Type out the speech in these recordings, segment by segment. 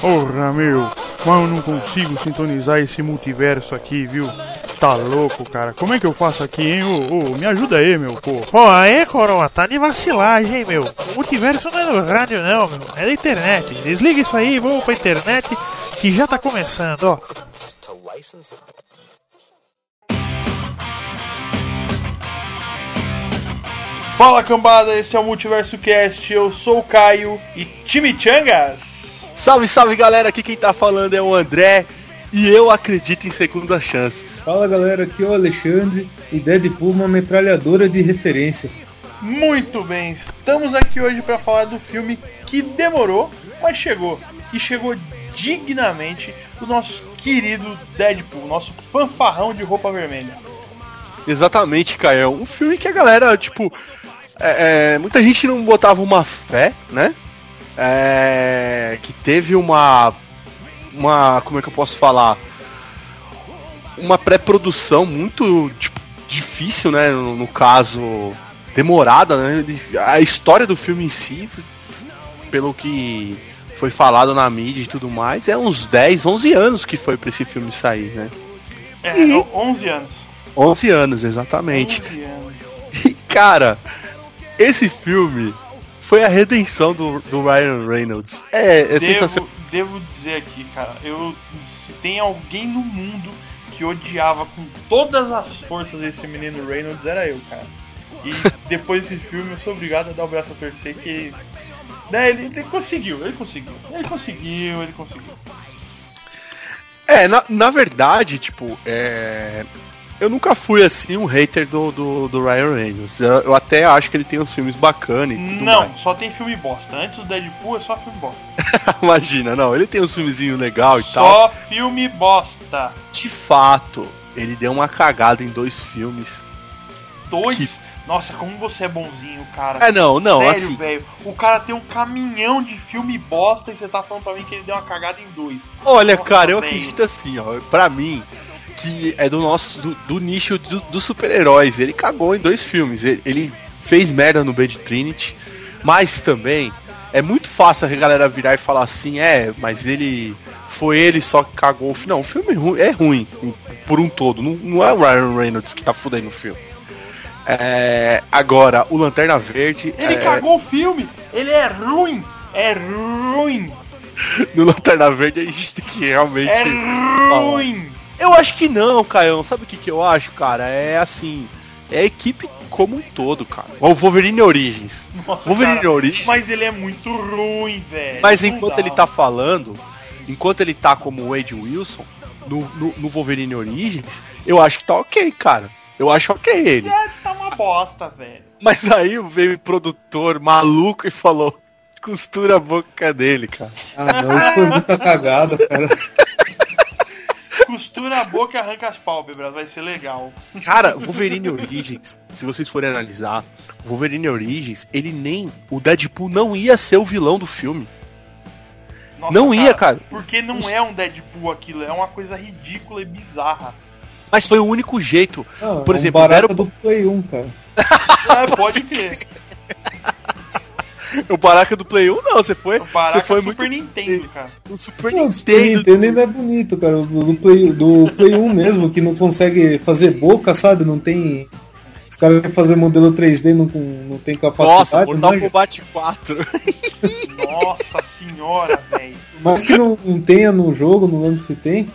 Porra, meu. Mas eu não consigo sintonizar esse multiverso aqui, viu? Tá louco, cara. Como é que eu faço aqui, hein? Ô, me ajuda aí, meu, pô. Pô, aí, coroa, tá de vacilagem, hein, meu. O multiverso não é no rádio, não, meu. É da internet. Desliga isso aí e vamos pra internet que já tá começando, ó. Fala cambada, esse é o Multiverso Cast, eu sou o Caio e Chimichangas! Salve, salve galera, aqui quem tá falando é o André e eu acredito em segundas chances. Fala galera, aqui é o Alexandre e Deadpool uma metralhadora de referências. Muito bem, estamos aqui hoje para falar do filme que demorou, mas chegou. E chegou dignamente o nosso querido Deadpool, nosso fanfarrão de roupa vermelha. Exatamente, Caio. Um filme que a galera, tipo, é, é, muita gente não botava uma fé, né? É, que teve uma. Uma. Como é que eu posso falar? Uma pré-produção muito tipo, difícil, né? No, no, caso, demorada, né? A história do filme em si, pelo que foi falado na mídia e tudo mais, é uns 10, 11 anos que foi pra esse filme sair, né? É, e... 11 anos. 11 anos, exatamente. 11 anos. E, cara, esse filme foi a redenção do, do Ryan Reynolds. É, é devo, sensacional. Devo dizer aqui, cara, eu se tem alguém no mundo que odiava com todas as forças esse menino Reynolds, era eu, cara. E depois desse filme eu sou obrigado a dar o braço a torcer que. Né, ele, ele conseguiu, ele conseguiu. Ele conseguiu, ele conseguiu. É, na, na verdade, tipo, é, eu nunca fui assim um hater do, do, do Ryan Reynolds. Eu, até acho que ele tem uns filmes bacanas e tudo Não, mais. só tem filme bosta. Antes do Deadpool é só filme bosta. Imagina, não, ele tem uns filmezinhos legal e só tal. Só filme bosta. De fato, ele deu uma cagada em dois filmes. Dois? Que... Nossa, como você é bonzinho, cara. É, não, não, Sério, assim. velho. O cara tem um caminhão de filme bosta e você tá falando pra mim que ele deu uma cagada em dois. Olha, Nossa, cara, eu véio. acredito assim, ó. Pra mim, que é do nosso do, do nicho dos do super-heróis. Ele cagou em dois filmes. Ele, ele, fez merda no Bad Trinity, mas também é muito fácil a galera virar e falar assim, é, mas ele foi ele só que cagou o filme. Não, o filme é ruim, é ruim por um todo. Não, não é o Ryan Reynolds que tá fudendo o filme. É, agora, o Lanterna Verde. Ele é... cagou o filme! Ele é ruim! É ruim! No Lanterna Verde a gente tem que realmente. É ruim! Eu acho que não, Caião. Sabe o que, que eu acho, cara? É assim. É a equipe como um todo, cara. O Wolverine Origins. Nossa, Wolverine cara, Origins. Mas ele é muito ruim, velho. Mas enquanto ele tá falando, enquanto ele tá como Wade Wilson, no, no, no, Wolverine Origins, eu acho que tá ok, cara. Eu acho ok ele. É, tá uma bosta, velho. Mas aí veio o produtor maluco e falou: costura a boca dele, cara. Ah, não, isso foi muita cagada, cara. Costura a boca e arranca as pálpebras, vai ser legal. Cara, Wolverine Origins, se vocês forem analisar, Wolverine Origins, ele nem. O Deadpool não ia ser o vilão do filme. Nossa, não cara, ia, cara. Porque não Os... é um Deadpool aquilo, é uma coisa ridícula e bizarra. Mas foi o único jeito. Ah, Por é um exemplo, deram... do Play 1, cara. É, pode crer. O Baraka do Play 1 não, você foi. O Baraka você foi Super muito... Nintendo, cara. O Super não, Nintendo. Super Nintendo ainda é bonito, cara. Do Play, do Play 1 mesmo, que não consegue fazer boca, sabe? Não tem. Os caras querem fazer modelo 3D não, não tem capacidade. Nossa, Mortal né? Kombat 4. Nossa senhora, velho. Mas que não, não tenha no jogo, não lembro se tem.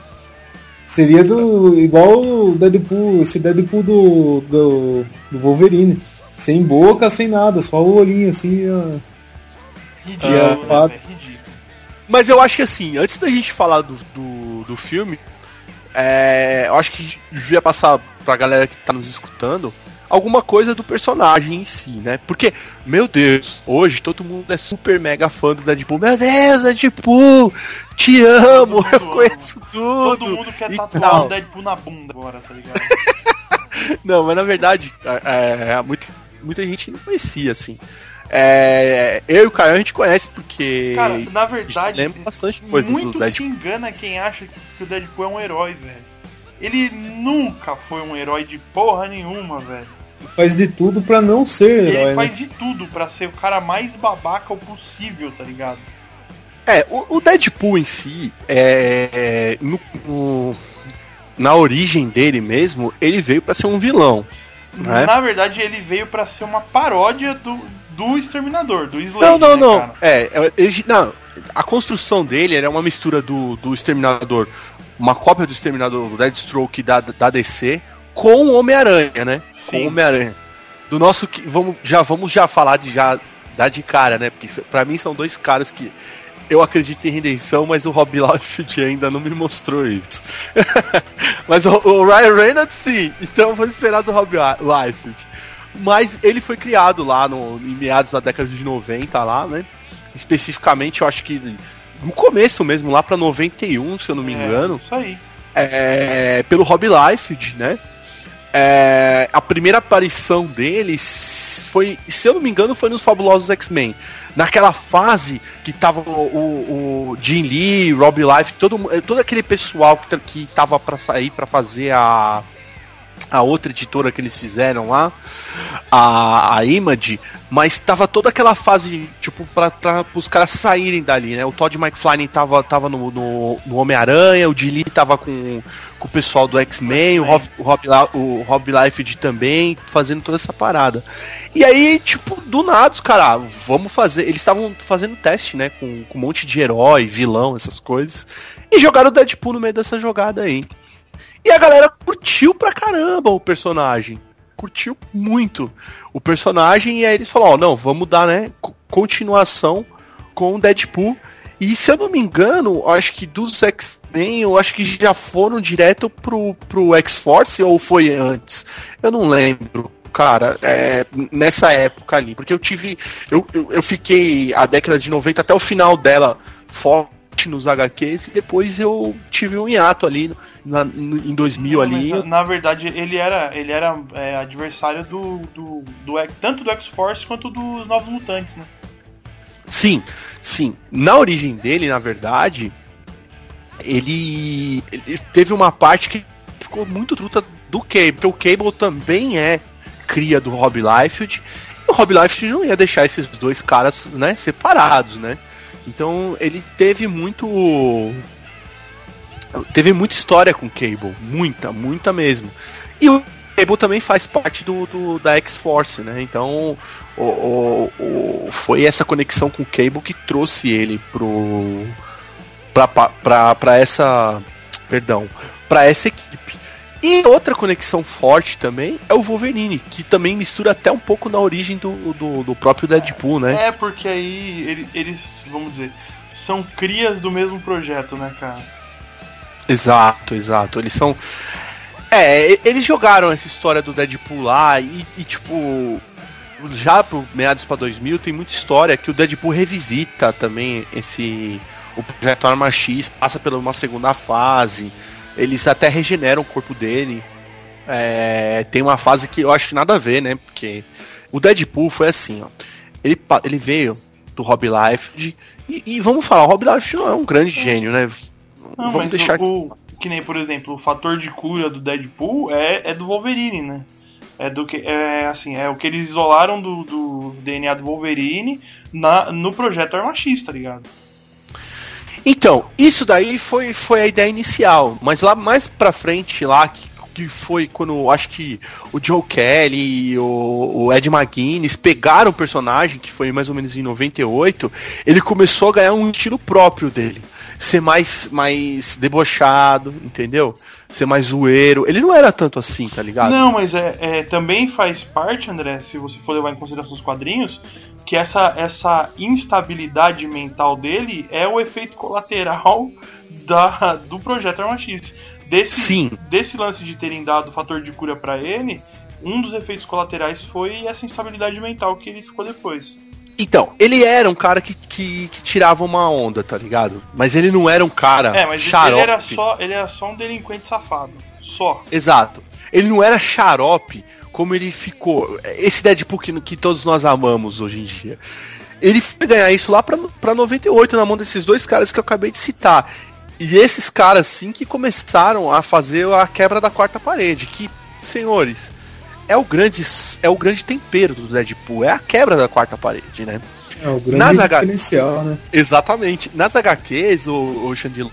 Seria do. igual o Deadpool, esse Deadpool do, do, do Wolverine. Sem boca, sem nada, só o olhinho assim. Ó. Ridículo, né, ridículo. Mas eu acho que assim, antes da gente falar do, do, do filme, é, eu acho que devia passar pra galera que tá nos escutando alguma coisa do personagem em si, né? Porque, meu Deus, hoje todo mundo é super mega fã do Deadpool. Meu Deus, Deadpool! Te amo, eu ama. conheço tudo! Todo mundo quer tatuar o Deadpool na bunda agora, tá ligado? não, mas na verdade, é, é, muita, muita gente não conhecia, assim. É, eu e o Caio a gente conhece porque. Cara, na verdade, lembra bastante coisa muito se engana quem acha que o Deadpool é um herói, velho. Ele nunca foi um herói de porra nenhuma, velho. faz de tudo pra não ser Ele herói, né? faz de tudo pra ser o cara mais babaca possível, tá ligado? É, o, o Deadpool em si, é, é, no- no- na origem dele mesmo, ele veio pra ser um vilão. né? Na verdade, ele veio pra ser uma paródia do, do Exterminador, do Slade, Não, não, né, não. cara? É, é, ele- não, a construção dele era uma mistura do, do Exterminador, uma cópia do Exterminador, do Deadstroke da, da DC, com o Homem-Aranha, né? Com Sim. o Homem-Aranha. Do nosso que vamos já vamos já falar de já dar de cara, né? Porque pra mim são dois caras que eu acredito em redenção, mas o Rob Liefeld ainda não me mostrou isso. mas o, o Ryan Reynolds sim, então vou esperar do Rob Liefeld. Mas ele foi criado lá no, em meados da década de 90 lá, né? Especificamente, eu acho que no começo mesmo, lá pra 91, se eu não me É, engano Isso aí. é, pelo Rob Liefeld, né? É, a primeira aparição dele foi, se eu não me engano, foi nos Fabulosos X-Men. Naquela fase que tava o, o, Jim Lee, Rob Liefeld, todo, todo aquele pessoal que, que tava pra sair pra fazer a, a outra editora que eles fizeram lá, a, a Image, mas tava toda aquela fase, tipo, pra, pra os caras saírem dali, né? O Todd McFarlane tava, tava no, no, no Homem-Aranha, o Dilly tava com, com o pessoal do X-Men, o Rob, o, Rob, Liefeld também, fazendo toda essa parada. E aí, tipo, do nada, os caras, vamos fazer. Eles estavam fazendo teste, né? Com, com um monte de herói, vilão, essas coisas. E jogaram o Deadpool no meio dessa jogada aí. E a galera curtiu pra caramba o personagem. Curtiu muito o personagem. E aí eles falaram, ó, não, vamos dar, né, co- continuação com o Deadpool. E se eu não me engano, acho que dos X-Men, eu acho que já foram direto pro, pro X-Force ou foi antes? Eu não lembro. Cara, é, nessa época ali, porque eu tive. Eu, eu, eu fiquei a década de 90 até o final dela forte nos HQs e depois eu tive um hiato ali na- em 2000 Não, ali. mas, na verdade, ele era, ele era é, adversário do, do, do tanto do X-Force quanto dos Novos Mutantes, né? Sim, sim. Na origem dele, na verdade, ele, ele teve uma parte que ficou muito truta do Cable, porque o Cable também é cria do Rob Liefeld. E o Rob Liefeld não ia deixar esses dois caras, né, separados, né? Então ele teve muito teve muita história com o Cable, muita, muita mesmo. E o Cable também faz parte do, do- da X-Force, né? Então o, o- o- foi essa conexão com o Cable que trouxe ele pro pra, pra, pra essa perdão, pra essa equipe. E outra conexão forte também é o Wolverine, que também mistura até um pouco na origem do, do, do próprio Deadpool, né? É, porque aí ele- eles, vamos dizer, são crias do mesmo projeto, né, cara? Exato, exato. Eles são. É, eles jogaram essa história do Deadpool lá e, e, tipo. Já pro meados pra 2000 tem muita história que o Deadpool revisita também esse. O projeto Arma X passa por uma segunda fase. Eles até regeneram o corpo dele. É, tem uma fase que eu acho que nada a ver, né? Porque o Deadpool foi assim, ó. Ele, ele veio do Rob Liefeld. E, e vamos falar, o Rob Liefeld não é um grande gênio, né? Não, vamos deixar o- que nem, por exemplo, o fator de cura do Deadpool é, é do Wolverine, né? É do que é assim, é o que eles isolaram do, do DNA do Wolverine na, no projeto Arma X, tá ligado? Então, isso daí foi, foi a ideia inicial, mas lá mais pra frente, lá, que, que foi quando acho que o Joe Kelly e o, o Ed McGuinness pegaram o personagem, que foi mais ou menos em 98, ele começou a ganhar um estilo próprio dele. Ser mais, mais debochado, entendeu? Ser mais zoeiro. Ele não era tanto assim, tá ligado? Não, mas é, é, também faz parte, André, se você for levar em consideração os quadrinhos, que essa, essa instabilidade mental dele é o efeito colateral da, do projeto Arma X. Desse, Sim. desse lance de terem dado o fator de cura pra ele, um dos efeitos colaterais foi essa instabilidade mental que ele ficou depois. Então, ele era um cara que, que, que tirava uma onda, tá ligado? Mas ele não era um cara É, mas xarope. ele era, só, ele era só um delinquente safado. Só. Exato. Ele não era xarope como ele ficou. Esse Deadpool que, que todos nós amamos hoje em dia. Ele foi ganhar isso lá pra, pra 98, na mão desses dois caras que eu acabei de citar. E esses caras, sim, que começaram a fazer a quebra da quarta parede. Que, senhores, é o grande é o grande tempero do Deadpool, é a quebra da quarta parede, né? É o grande Nas H- diferencial, né? Exatamente. Nas HQs, o, o Xandilão.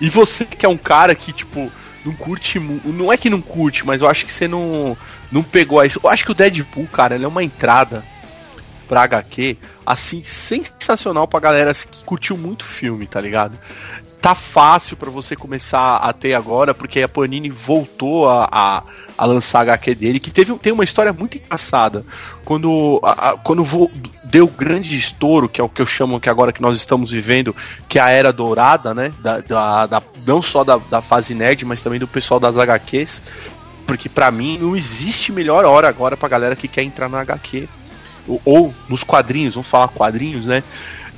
E você que é um cara que, tipo, não curte. Não é que não curte, mas eu acho que você não, não pegou isso. Eu acho que o Deadpool, cara, ele é uma entrada pra HQ, assim, sensacional pra galera que curtiu muito filme, tá ligado? Tá fácil pra você começar a ter agora, porque a Panini voltou a, a, a lançar a HQ dele, que teve, tem uma história muito engraçada. Quando, a- a- quando deu grande estouro, que é o que eu chamo que agora que nós estamos vivendo, que é a era dourada, né? Da, da- da- não só da, da fase nerd, mas também do pessoal das HQs. Porque pra mim não existe melhor hora agora pra galera que quer entrar na HQ. Ou, ou nos quadrinhos, vamos falar quadrinhos, né?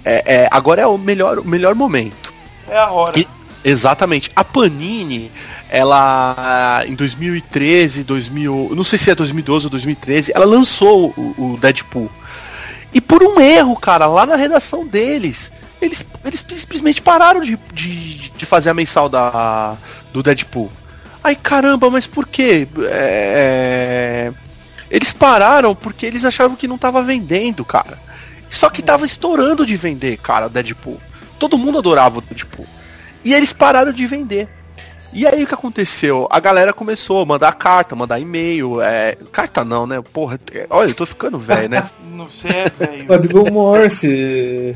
É, é, agora é o melhor, o melhor momento. É a hora. E- Exatamente. A Panini, ela em 2013, 2000, não sei se é 2012 ou 2013, ela lançou o, o Deadpool. E por um erro, cara, lá na redação deles, eles, eles simplesmente pararam de, de, de fazer a mensal da, do Deadpool. Ai caramba, mas por quê? É, Eles pararam porque eles achavam que não tava vendendo, cara. Só que tava estourando de vender, cara, o Deadpool. Todo mundo adorava o Deadpool. E eles pararam de vender. E aí o que aconteceu? A galera começou a mandar carta, mandar e-mail. É... Carta não, né? Porra, é- olha, eu tô ficando velho, né? Não sei, é velho. Código Morse.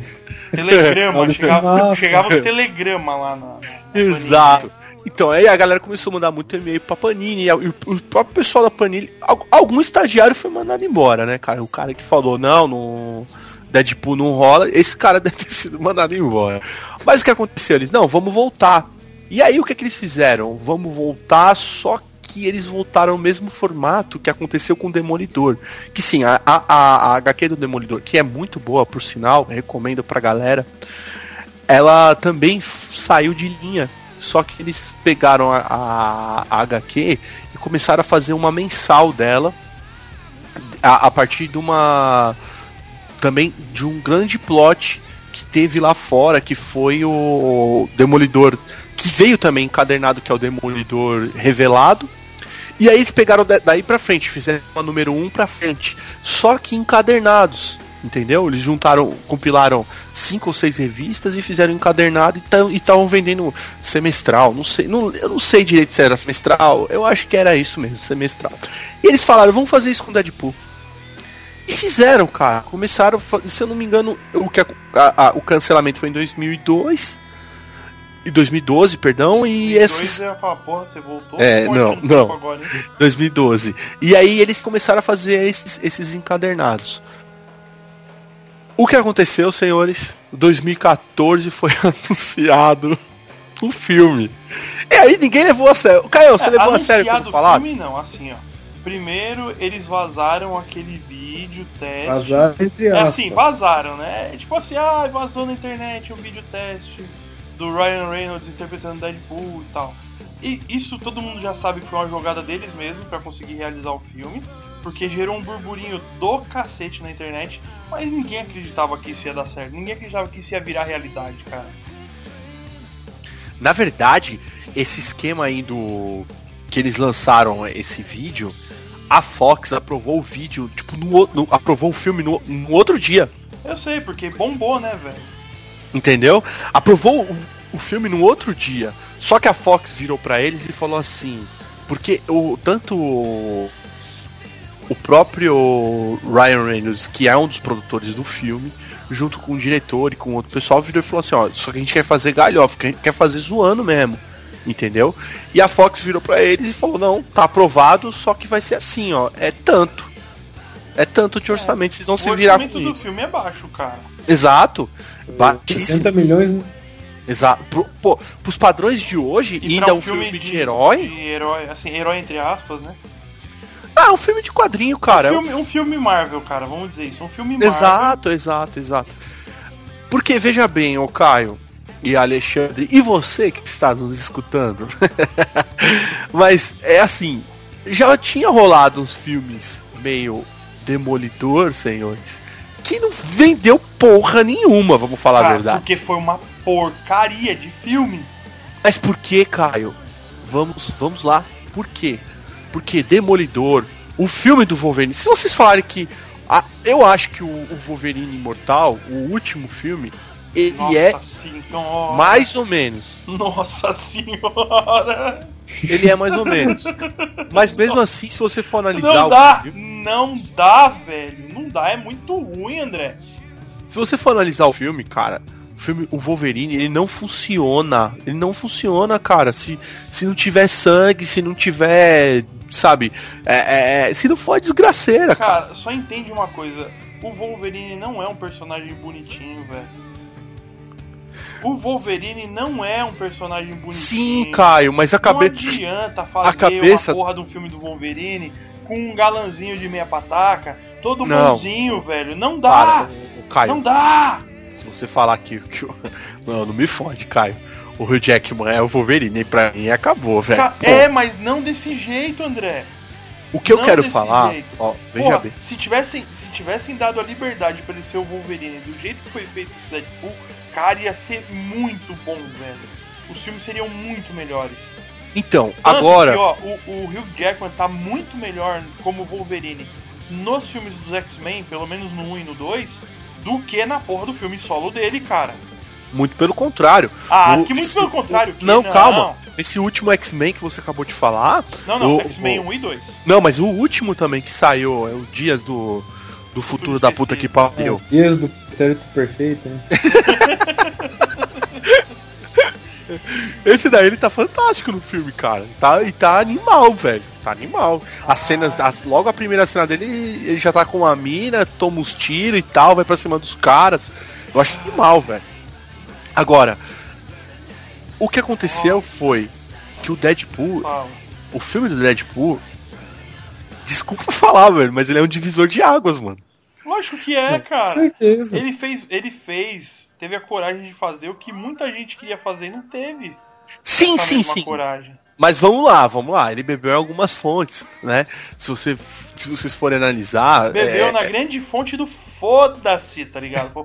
Telegrama, chegava, chegava os telegrama lá na. na Exato. Então, aí a galera começou a mandar muito e-mail pra Panini. E o próprio pessoal da Panini. al- Algum estagiário foi mandado embora, né, cara? O cara que falou, não, no Deadpool não rola. Esse cara deve ter sido mandado embora. Mas o que aconteceu? Eles, não, vamos voltar. E aí o que, que eles fizeram? Vamos voltar, só que eles voltaram no mesmo formato que aconteceu com o Demolidor. Que sim, a, a, a, a HQ do Demolidor, que é muito boa, por sinal, recomendo pra galera ela também saiu de linha. Só que eles pegaram a, a- a HQ e começaram a fazer uma mensal dela a, a partir de uma. também de um grande plot que teve lá fora, que foi o Demolidor, que veio também encadernado, que é o Demolidor revelado. E aí eles pegaram da- daí pra frente, fizeram uma número 1 pra frente. Só que encadernados. Entendeu? Eles juntaram, compilaram cinco ou seis revistas e fizeram encadernado e estavam vendendo semestral. Não sei, não, eu não sei direito se era semestral. Eu acho que era isso mesmo, semestral. E eles falaram, vamos fazer isso com Deadpool. E fizeram, cara. Começaram, se eu não me engano, o, que a- a- a- o cancelamento foi em 2002. E 2012, perdão, e esses. eu ia falar, porra, você voltou? É, Pode não, não. Agora, hein? 2012. E aí eles começaram a fazer esses, esses encadernados. O que aconteceu, senhores? 2014 foi anunciado um filme. E aí ninguém levou a sério. Caio, você É, levou a sério anunciado quando falar? filme não, assim, ó. Primeiro, eles vazaram aquele vídeo teste. Azar entre É aspas. assim, vazaram, né? É Tipo assim, ah, vazou na internet um vídeo teste do Ryan Reynolds interpretando Deadpool e tal. E isso todo mundo já sabe que foi uma jogada deles mesmo pra conseguir realizar o filme, porque gerou um burburinho do cacete na internet, mas ninguém acreditava que isso ia dar certo, ninguém acreditava que isso ia virar realidade, cara. Na verdade, esse esquema aí do. que eles lançaram esse vídeo, a Fox aprovou o vídeo, tipo, no, no- aprovou o filme no, no outro dia. Eu sei, porque bombou, né, velho? Entendeu? Aprovou o, o filme no outro dia. Só que a Fox virou pra eles e falou assim. Porque o tanto o, o próprio Ryan Reynolds, que é um dos produtores do filme, junto com o diretor e com outro pessoal, virou e falou assim, ó, só que a gente quer fazer galhofa, que a gente quer fazer zoando mesmo. Entendeu? E a Fox virou pra eles e falou, não, tá aprovado, só que vai ser assim, ó, é tanto. É tanto de orçamento, vocês vão se o virar com orçamento do isso. filme é baixo, cara. Exato. Baixíssimo. 60 milhões, né? Exato. Pro, pô, pros padrões de hoje, E ainda é um filme, de, herói. De herói, assim, herói entre aspas, né? Ah, é um filme de quadrinho, cara. é um filme, um filme Marvel, cara, vamos dizer isso. Um filme Marvel. Exato, exato, exato. Porque veja bem, ô Caio e Alexandre, e você que está nos escutando. Mas é assim, já tinha rolado uns filmes meio demolidor, senhores, que não vendeu porra nenhuma, vamos falar a verdade. Porque foi uma porcaria de filme. Mas por que, Caio? Vamos, vamos lá. Por quê? Porque Demolidor o filme do Wolverine, se vocês falarem que. ah, eu acho que o, o Wolverine Imortal, o último filme, ele Nossa é senhora. mais ou menos. Nossa senhora. Ele é mais ou menos. Mas mesmo assim, se você for analisar Não o dá. filme, Não dá, velho. Não dá. É muito ruim, André. se você for analisar o filme, cara, o filme, o Wolverine, ele não funciona. Ele não funciona, cara. Se, se não tiver sangue, se não tiver, sabe, é, é, se não for a desgraceira, cara. Cara, só entende uma coisa. O Wolverine não é um personagem bonitinho, velho. O Wolverine não é um personagem bonitinho. Sim, Caio, mas a Não cabeça. adianta fazer cabeça- uma porra de um filme do Wolverine com um galanzinho de meia pataca, todo Não. bonzinho, velho. Não dá! Para, Caio, Não dá! se você falar que, que o- Não, não me fode, Caio. O Hugh Jackman é o Wolverine, pra mim acabou, velho. Pô, É, mas não desse jeito, André. o que eu não quero desse falar, jeito. ó, veja Porra, bem. se tivessem, se tivessem dado a liberdade pra ele ser o Wolverine do jeito que foi feito esse Deadpool, cara, ia ser muito bom, velho. Os filmes seriam muito melhores. Então, Tanto agora. que, ó, o, o Hugh Jackman tá muito melhor como Wolverine nos filmes dos X-Men, pelo menos no 1 e no 2, do que na porra do filme solo dele, cara. Muito pelo contrário. Ah, O- que muito esse- pelo contrário. Que Não, não, calma. Esse último X-Men que você acabou de falar. Não, não, o- X-Men o- 1 e 2. Não, mas o último também que saiu é o Dias do, do futuro da puta que pariu. É, Dias do pretérito perfeito, né? Esse daí ele tá fantástico no filme, cara. Tá, e tá animal, velho. Tá animal. As cenas, as- logo a primeira cena dele, ele já tá com a mina, toma os tiros e tal, vai pra cima dos caras. Eu acho animal, velho. Agora, o que aconteceu foi que o Deadpool, Fala. o filme do Deadpool, desculpa falar, velho, mas ele é um divisor de águas, mano. Lógico que é, Com cara. certeza. Ele fez, ele fez, teve a coragem de fazer o que muita gente queria fazer e não teve. Sim, sim, sim. coragem. Mas vamos lá, vamos lá. Ele bebeu em algumas fontes, né? Se, você, se vocês forem analisar. Bebeu é, na grande fonte do foda-se, tá ligado? Vou-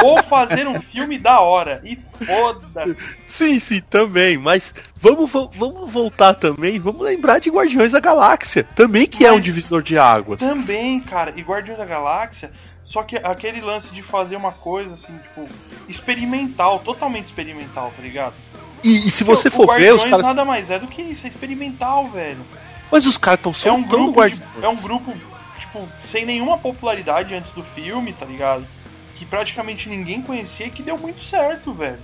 Vou fazer um filme da hora e foda-se. Sim, sim, também. Mas vamos, vamos voltar também. Vamos lembrar de Guardiões da Galáxia. Também que é um Mas- divisor de águas. Também, cara, e Guardiões da Galáxia, só que aquele lance de fazer uma coisa assim, tipo, experimental, totalmente experimental, tá ligado? E, e se você o for ver, os caras. nada mais é do que isso, é experimental, velho. Mas os caras estão É um soltando grupo, de- é um grupo, tipo, sem nenhuma popularidade antes do filme, tá ligado? Que praticamente ninguém conhecia e que deu muito certo, velho.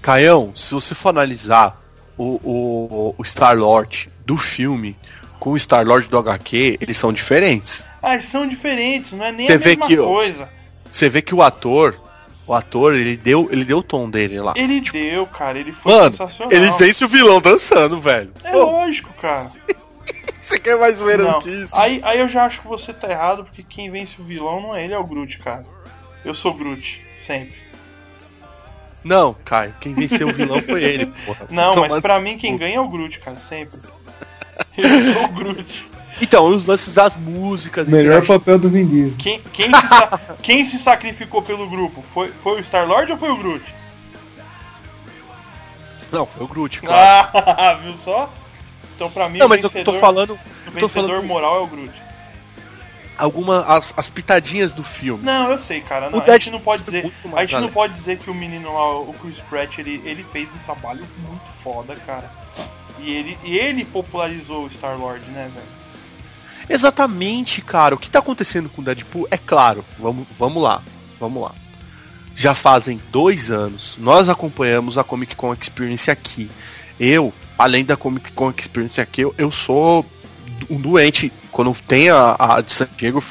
Caião, se você for analisar o, o, o Star-Lord do filme com o Star-Lord do HQ, eles são diferentes. Ah, eles são diferentes, não é nem Você a vê mesma que- coisa. Você vê que o ator, o ator, ele deu, ele deu o tom dele lá. Ele deu, cara, ele foi Mano, sensacional. ele vence o vilão dançando, velho. É Pô, lógico, cara. você quer mais zoeira Não. do que isso? Aí, aí eu já acho que você tá errado, porque quem vence o vilão não é ele, é o Groot, cara. Eu sou Groot, sempre. Não, Caio, quem venceu o vilão foi ele, porra. Não, mas pra mim quem ganha é o Groot, cara, sempre. Eu sou o Groot. Então, os lances das músicas. Melhor papel do Vin Diesel. Quem, quem, se, sa- quem se sacrificou pelo grupo? Foi, foi o Star-Lord ou foi o Groot? Não, foi o Groot, claro. Ah, viu só? Então pra mim não, o mas eu vencedor, tô falando o vencedor falando- moral é o Groot. algumas as, as pitadinhas do filme. Não, eu sei, cara. Não, O a gente não pode dizer. A gente não pode dizer que o menino lá, o Chris Pratt, ele, ele fez um trabalho muito foda, cara. E ele, e ele popularizou o Star-Lord, né, velho? Exatamente, cara. O que tá acontecendo com o Deadpool é claro. Vamos, vamos lá, vamos lá. Já fazem dois anos. Nós acompanhamos a Comic Con Experience aqui. Eu, além da Comic Con Experience aqui, eu, eu sou um doente. Quando tem a, a de San Diego,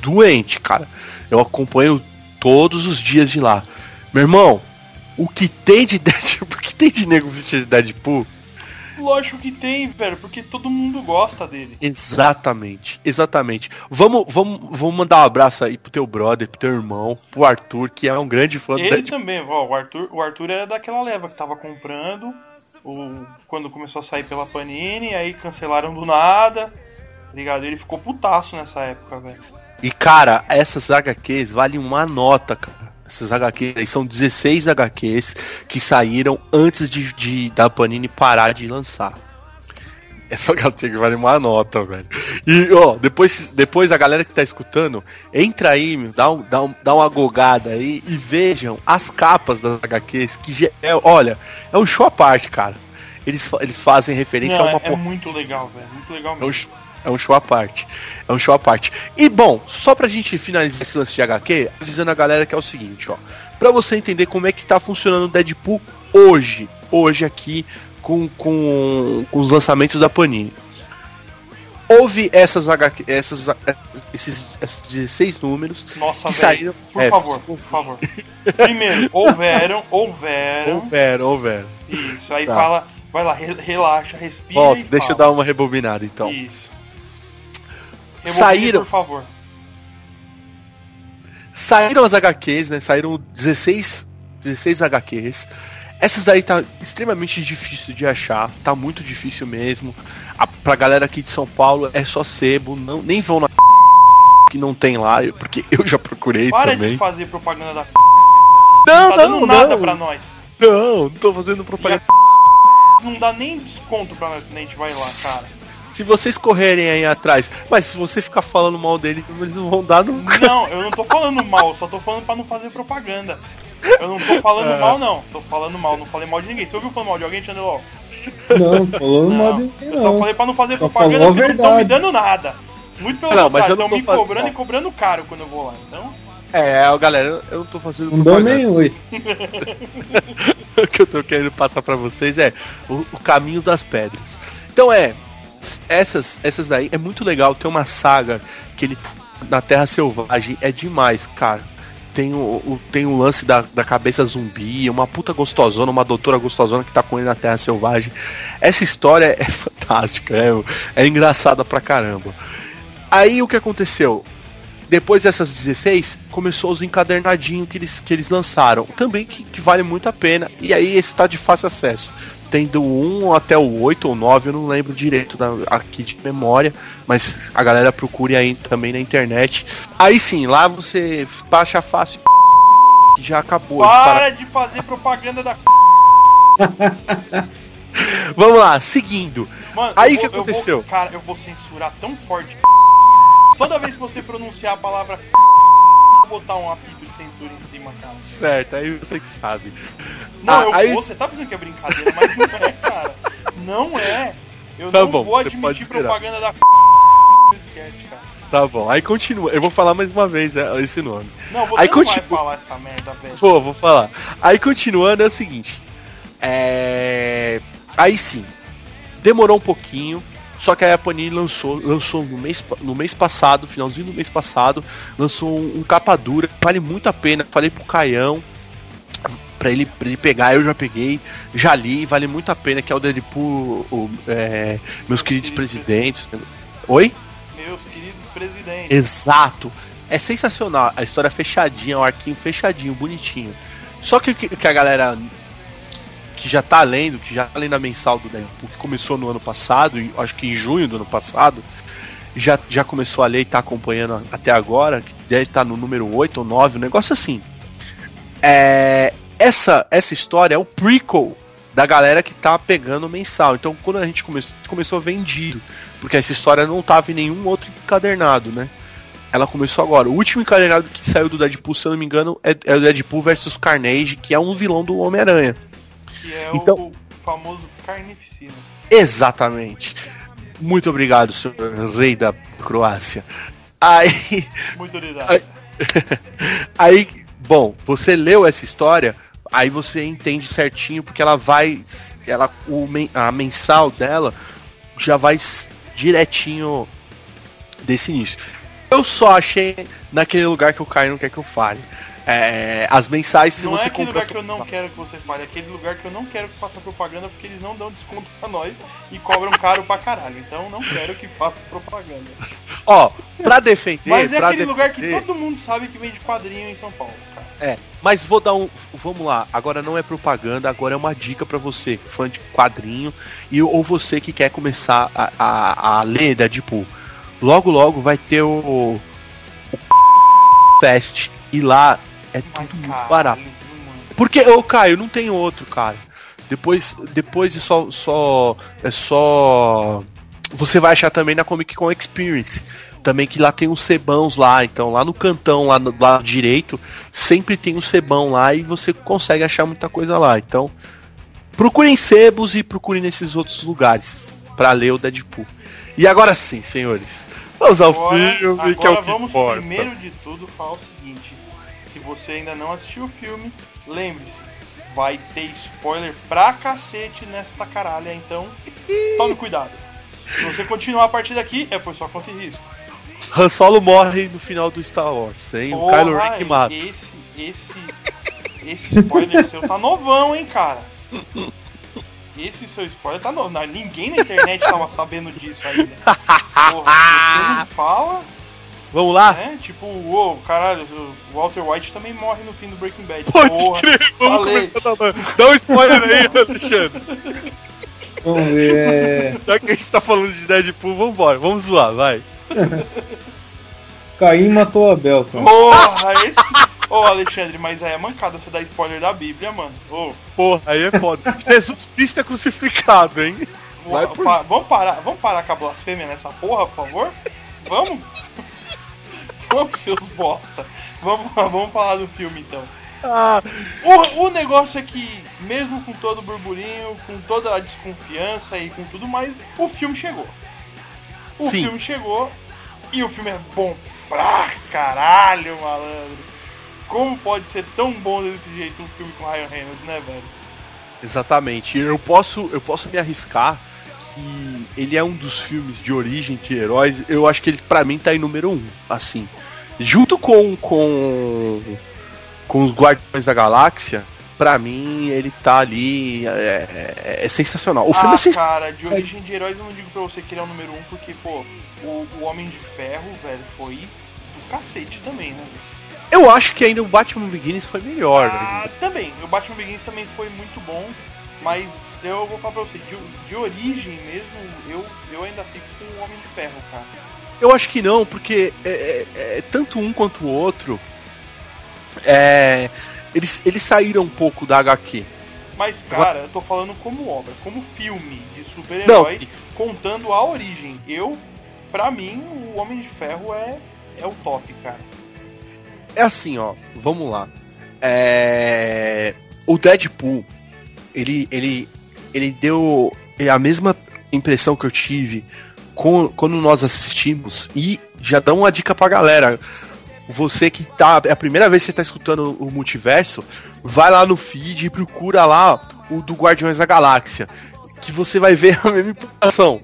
doente, cara. Eu acompanho todos os dias de lá. Meu irmão, o que tem de Deadpool, o que tem de nego vestido de Deadpool? Lógico que tem, velho, porque todo mundo gosta dele. Exatamente, exatamente. Vamos, vamos, vamos mandar um abraço aí pro teu brother, pro teu irmão, pro Arthur, que é um grande fã Ele Deadpool. também, ó, o Arthur, o Arthur era daquela leva que tava comprando o, quando começou a sair pela Panini, aí cancelaram do nada. tá Ligado? Ele ficou putaço nessa época, velho. E cara, essas HQs valem uma nota, cara. Essas HQs aí são 16 HQs que saíram antes de, de da Panini parar de lançar. Essa HQ vale uma nota, velho. E, ó, depois, depois a galera que tá escutando, entra aí, meu, dá, um, dá, um, dá uma gogada aí e vejam as capas das HQs, que é, olha, é um show à parte, cara. Eles, eles fazem referência Não, a uma é, é muito legal, velho. Muito legal é um, mesmo. É um show à parte. É um show à parte. E bom, só pra gente finalizar esse lance de HQ, avisando a galera que é o seguinte, ó. Pra você entender como é que tá funcionando o Deadpool hoje. Hoje aqui com, com, com os lançamentos da Panini. Houve essas HQ, essas, esses, esses 16 números Nossa, que velho. saíram. Por é, favor, por favor. Primeiro, houveram, houveram. Houveram, houveram. Isso, aí Tá. fala, vai lá, re- relaxa, respira. Volta, deixa eu fala. dar uma rebobinada então. Isso. Saíram- Por favor. Saíram as HQs, né? Saíram 16, 16 HQs. Essas daí tá extremamente difícil de achar, tá muito difícil mesmo. A, pra galera aqui de São Paulo é só sebo, não, nem vão na que não tem lá, porque eu já procurei Para também. de fazer propaganda da Não, tá dando não, nada não. pra nós. Não, não tô fazendo propaganda. Não dá nem desconto pra nós quando a gente vai lá, cara. Se vocês correrem aí atrás, mas se você ficar falando mal dele, eles não vão dar nunca. Não, eu não tô falando mal, só tô falando pra não fazer propaganda. Eu não tô falando É. mal, não. Tô falando mal, não falei mal de ninguém. Você ouviu falando mal de alguém, Chandelo? Não, falando mal de Não, ninguém, eu só falei pra não fazer Só propaganda falou a porque não estão me verdade. dando nada. Muito pelo Não, mas eu contrário, estão me falando- cobrando e cobrando caro quando eu vou lá. Então, É, galera, eu não tô fazendo Não dou nem oi. o que eu tô querendo passar pra vocês é o, o caminho das pedras. Então é, essas, essas daí é muito legal. Tem uma saga que ele na Terra Selvagem é demais, cara. Tem o, o- tem o lance da, da cabeça zumbi, uma puta gostosona, uma doutora gostosona que tá com ele na Terra Selvagem. Essa história é fantástica, é, é engraçada pra caramba. Aí o que aconteceu? Depois dessas 16, começou os encadernadinhos que eles, que eles lançaram. Também que, que vale muito a pena. E aí esse tá de fácil acesso. Tem do 1 até o 8 ou 9, eu não lembro direito da, aqui de memória. Mas a galera procure aí também na internet. Aí sim, lá você baixa fácil. Que já acabou. Para pararam. de fazer propaganda da. Vamos lá, seguindo. Mano, Aí o que vou- eu aconteceu? vou- cara, eu vou censurar tão forte. Toda vez que você pronunciar a palavra. Botar um apito de censura em cima, cara. Certo, aí você que sabe. Não, Ah, eu aí- vou, você tá pensando que é brincadeira, mas não é, cara. Não é. Eu Tá não bom, vou admitir propaganda da no sketch, cara. Tá bom, aí continua. Eu vou falar mais uma vez é, esse nome. Não, você Aí não vai continua. falar essa merda, velho. Vou, vou falar. Aí continuando é o seguinte. É. Aí sim. Demorou um pouquinho. Só que a Panini lançou, lançou no mês, no mês passado, finalzinho do mês passado, lançou um, um capa dura, vale muito a pena. Falei pro Caião pra ele, pra ele pegar, eu já peguei, já li, vale muito a pena, que é o Deadpool, o, é, meus queridos presidentes. Oi? Meus queridos presidentes. Exato. É sensacional. A história fechadinha, o arquinho fechadinho, bonitinho. Só que o que a galera que já tá lendo, que já tá lendo a mensal do Deadpool, que começou no ano passado, e acho que em junho do ano passado, já, já começou a ler e tá acompanhando até agora, que deve estar no número 8 ou 9, um negócio assim. É, essa, essa história é o prequel da galera que tá pegando mensal. Então, quando a gente começou, começou vendido, porque essa história não tava em nenhum outro encadernado, né? Ela começou agora. O último encadernado que saiu do Deadpool, se eu não me engano, é, é o Deadpool versus Carnage, que é um vilão do Homem-Aranha. Que é Então- o famoso carnificina. Exatamente. Muito obrigado, senhor rei da Croácia. Aí, Muito obrigado. Ai. aí, bom, você leu essa história, aí você entende certinho porque ela vai, ela, o, a mensal dela já vai direitinho desse início. Eu só achei naquele lugar que o Caio não quer que eu fale. É, as mensais, se não você é aquele compra lugar que eu não quero que você fale, é aquele lugar que eu não quero que faça propaganda porque eles não dão desconto pra nós e cobram caro pra caralho. Então não quero que faça propaganda. Ó, pra defender, Mas é aquele lugar que todo mundo sabe que vende quadrinho em São Paulo, cara. É, mas vou dar um. Vamos lá, agora não é propaganda, agora é uma dica pra você, fã de quadrinho, e ou você que quer começar a, a, a ler Deadpool. Logo, logo vai ter o. o Fest, e lá é Mas tudo muito barato. Porque, ô Caio, não tem outro, cara. Depois, depois de só, só. É só. você vai achar também na Comic Con Experience. Também que lá tem uns cebãos lá, então lá no cantão, lá no lado direito, sempre tem um cebão lá e você consegue achar muita coisa lá. Então, procurem sebos e procurem nesses outros lugares para ler o Deadpool. E agora sim, senhores, vamos ao Agora, filme agora que é o que vamos importa. primeiro de tudo falar o seguinte: se você ainda não assistiu o filme, lembre-se, vai ter spoiler pra cacete nesta caralha, então tome cuidado. Se você continuar a partir daqui, é por sua conta e risco. Han Solo morre no final do Star Wars, hein? o Kylo Ren mata. Esse, esse, esse spoiler seu tá novão, hein, cara? Esse seu spoiler tá novo. Ninguém na internet tava sabendo disso ainda. Porra, você não fala, Vamos lá? né? Tipo, ô, caralho, o Walter White também morre no fim do Breaking Bad. Pode Porra, crer, vamos falei. começar da Dá um spoiler aí, Alexandre. Vamos ver. É... Já que a gente tá falando de Deadpool, vambora, vamos zoar, vai. Caim matou Abel, cara. Porra, esse. Ô, Alexandre, mas aí é mancada você dar spoiler da Bíblia, mano. Ô, Porra, aí é foda. Jesus Cristo é crucificado, hein? Vai va- por- pa- vamos parar, vamos parar com a blasfêmia nessa porra, por favor? Vamos? Vamos, seus bosta. Vamos, vamos falar do filme então. Ah, O, o negócio é que, mesmo com todo o burburinho, com toda a desconfiança e com tudo mais, o filme chegou. O Sim. filme chegou e o filme é bom pra caralho, malandro. Como pode ser tão bom desse jeito um filme com Ryan Reynolds, né, velho? exatamente. Eu posso, eu posso me arriscar que ele é um dos filmes de origem de heróis. Eu acho que ele, pra mim, tá em número um, assim. Junto com com com os Guardiões da Galáxia, pra mim ele tá ali é, é- é sensacional. O filme ah, é sensacional. cara, de origem de heróis eu não digo pra você que ele é o número um, porque, pô, o, o Homem de Ferro, velho, foi do cacete também, né? Eu acho que ainda o Batman Begins foi melhor. Ah, né? também, o Batman Begins também foi muito bom, mas eu vou falar pra você, de, de origem mesmo, eu, eu ainda fico com o Homem de Ferro, cara. Eu acho que não, porque é, é- é tanto um quanto o outro. é, eles, eles saíram um pouco da HQ. Mas, cara, eu tô falando como obra, como filme de super-herói, contando a origem. Eu, pra mim, o Homem de Ferro é, é o top, cara. É assim, ó, vamos lá. É, o Deadpool, ele, ele, ele deu a mesma impressão que eu tive com- quando nós assistimos e já dá uma dica pra galera. Você que tá. É a primeira vez que você tá escutando o multiverso, vai lá no feed e procura lá o do Guardiões da Galáxia. Que você vai ver a mesma informação.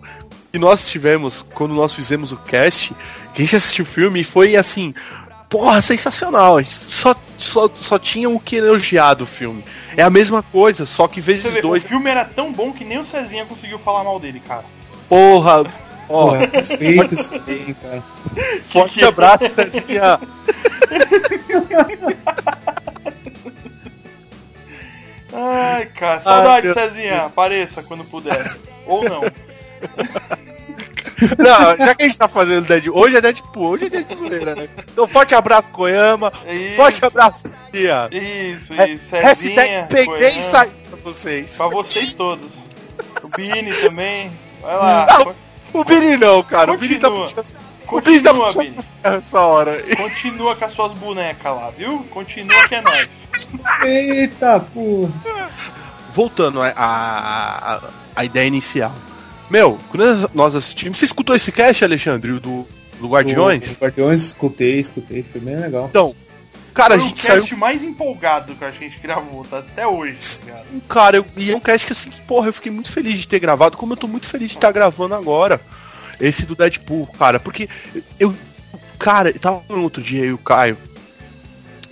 E nós tivemos, quando nós fizemos o cast, que a gente assistiu o filme e foi assim. Porra, sensacional. A gente Só, só, só tinha o que elogiar do filme. É a mesma coisa, só que vezes vê, dois. o filme era tão bom que nem o Cezinha conseguiu falar mal dele, cara. Porra, ó, é perfeito isso aí, cara. forte abraço, Cezinha. Ai, cara, saudade, meu Cezinha. Apareça quando puder. Ou não. Não, já que a gente tá fazendo Deadpool, hoje é Deadpool, hoje é dia de zoeira, né? Então, forte abraço, Koyama. Isso. Forte abraço, Cia. Isso, É, isso. Cezinha, Hashtag peguei e saí pra vocês. Pra vocês todos. O Bini também. Vai lá. Não, o Billy não, cara. O Billy tá Continua. O Billy tá Continua, puxando Bini. essa hora. Continua com as suas bonecas lá, viu? Continua que é nóis. Eita, porra. Voltando à a, a, ideia inicial. Meu, quando nós assistimos. Você escutou esse cast, Alexandre, do, do Guardiões? O Guardiões, escutei, escutei, foi bem legal. Então, cara, a Foi o gente saiu cast mais empolgado que a gente gravou, tá? Até hoje, tá ligado? Cara, eu, e é um cast que assim, porra, eu fiquei muito feliz de ter gravado, como eu tô muito feliz de estar gravando agora. Esse do Deadpool, cara, porque eu. Cara, eu tava falando outro dia, e o Caio,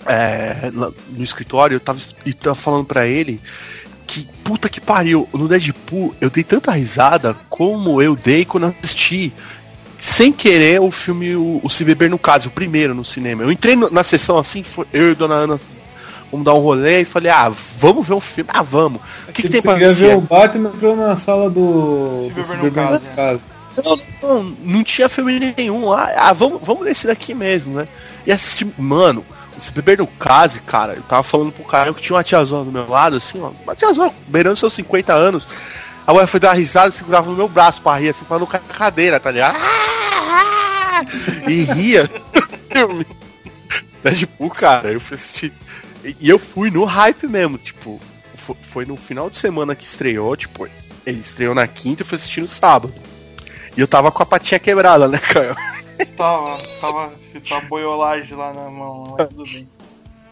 é, no escritório, eu tava, e tava falando pra ele que, puta que pariu, no Deadpool eu dei tanta risada como eu dei quando eu assisti. Sem querer o filme O, o Se Beber no Caso, o primeiro no cinema. Eu entrei no- na sessão assim, foi- eu e Dona Ana vamos dar um rolê e falei, ah, vamos ver um filme. Ah, vamos. O que, que tem você pra queria ver o? Batman entrou na sala do. Se Beber no no? Caso. Não, não, não tinha filme nenhum. Ah, ah, vamos, vamos nesse daqui mesmo, né? E assistir, mano, se beber no case, cara, eu tava falando pro cara que tinha uma tiazona do meu lado, assim, ó, uma tiazona beirando seus 50 anos. A mulher foi dar uma risada e segurava no meu braço pra rir, assim, pra não cair na cadeira, tá ligado? E ria. filme. Deadpool, cara, eu fui assistir. E eu fui no hype mesmo, tipo, fo- foi no final de semana que estreou, tipo, ele estreou na quinta e fui assistir no sábado. E eu tava com a patinha quebrada, né, Caio? Tava, tava, uma boiolagem lá na mão, mas tudo bem.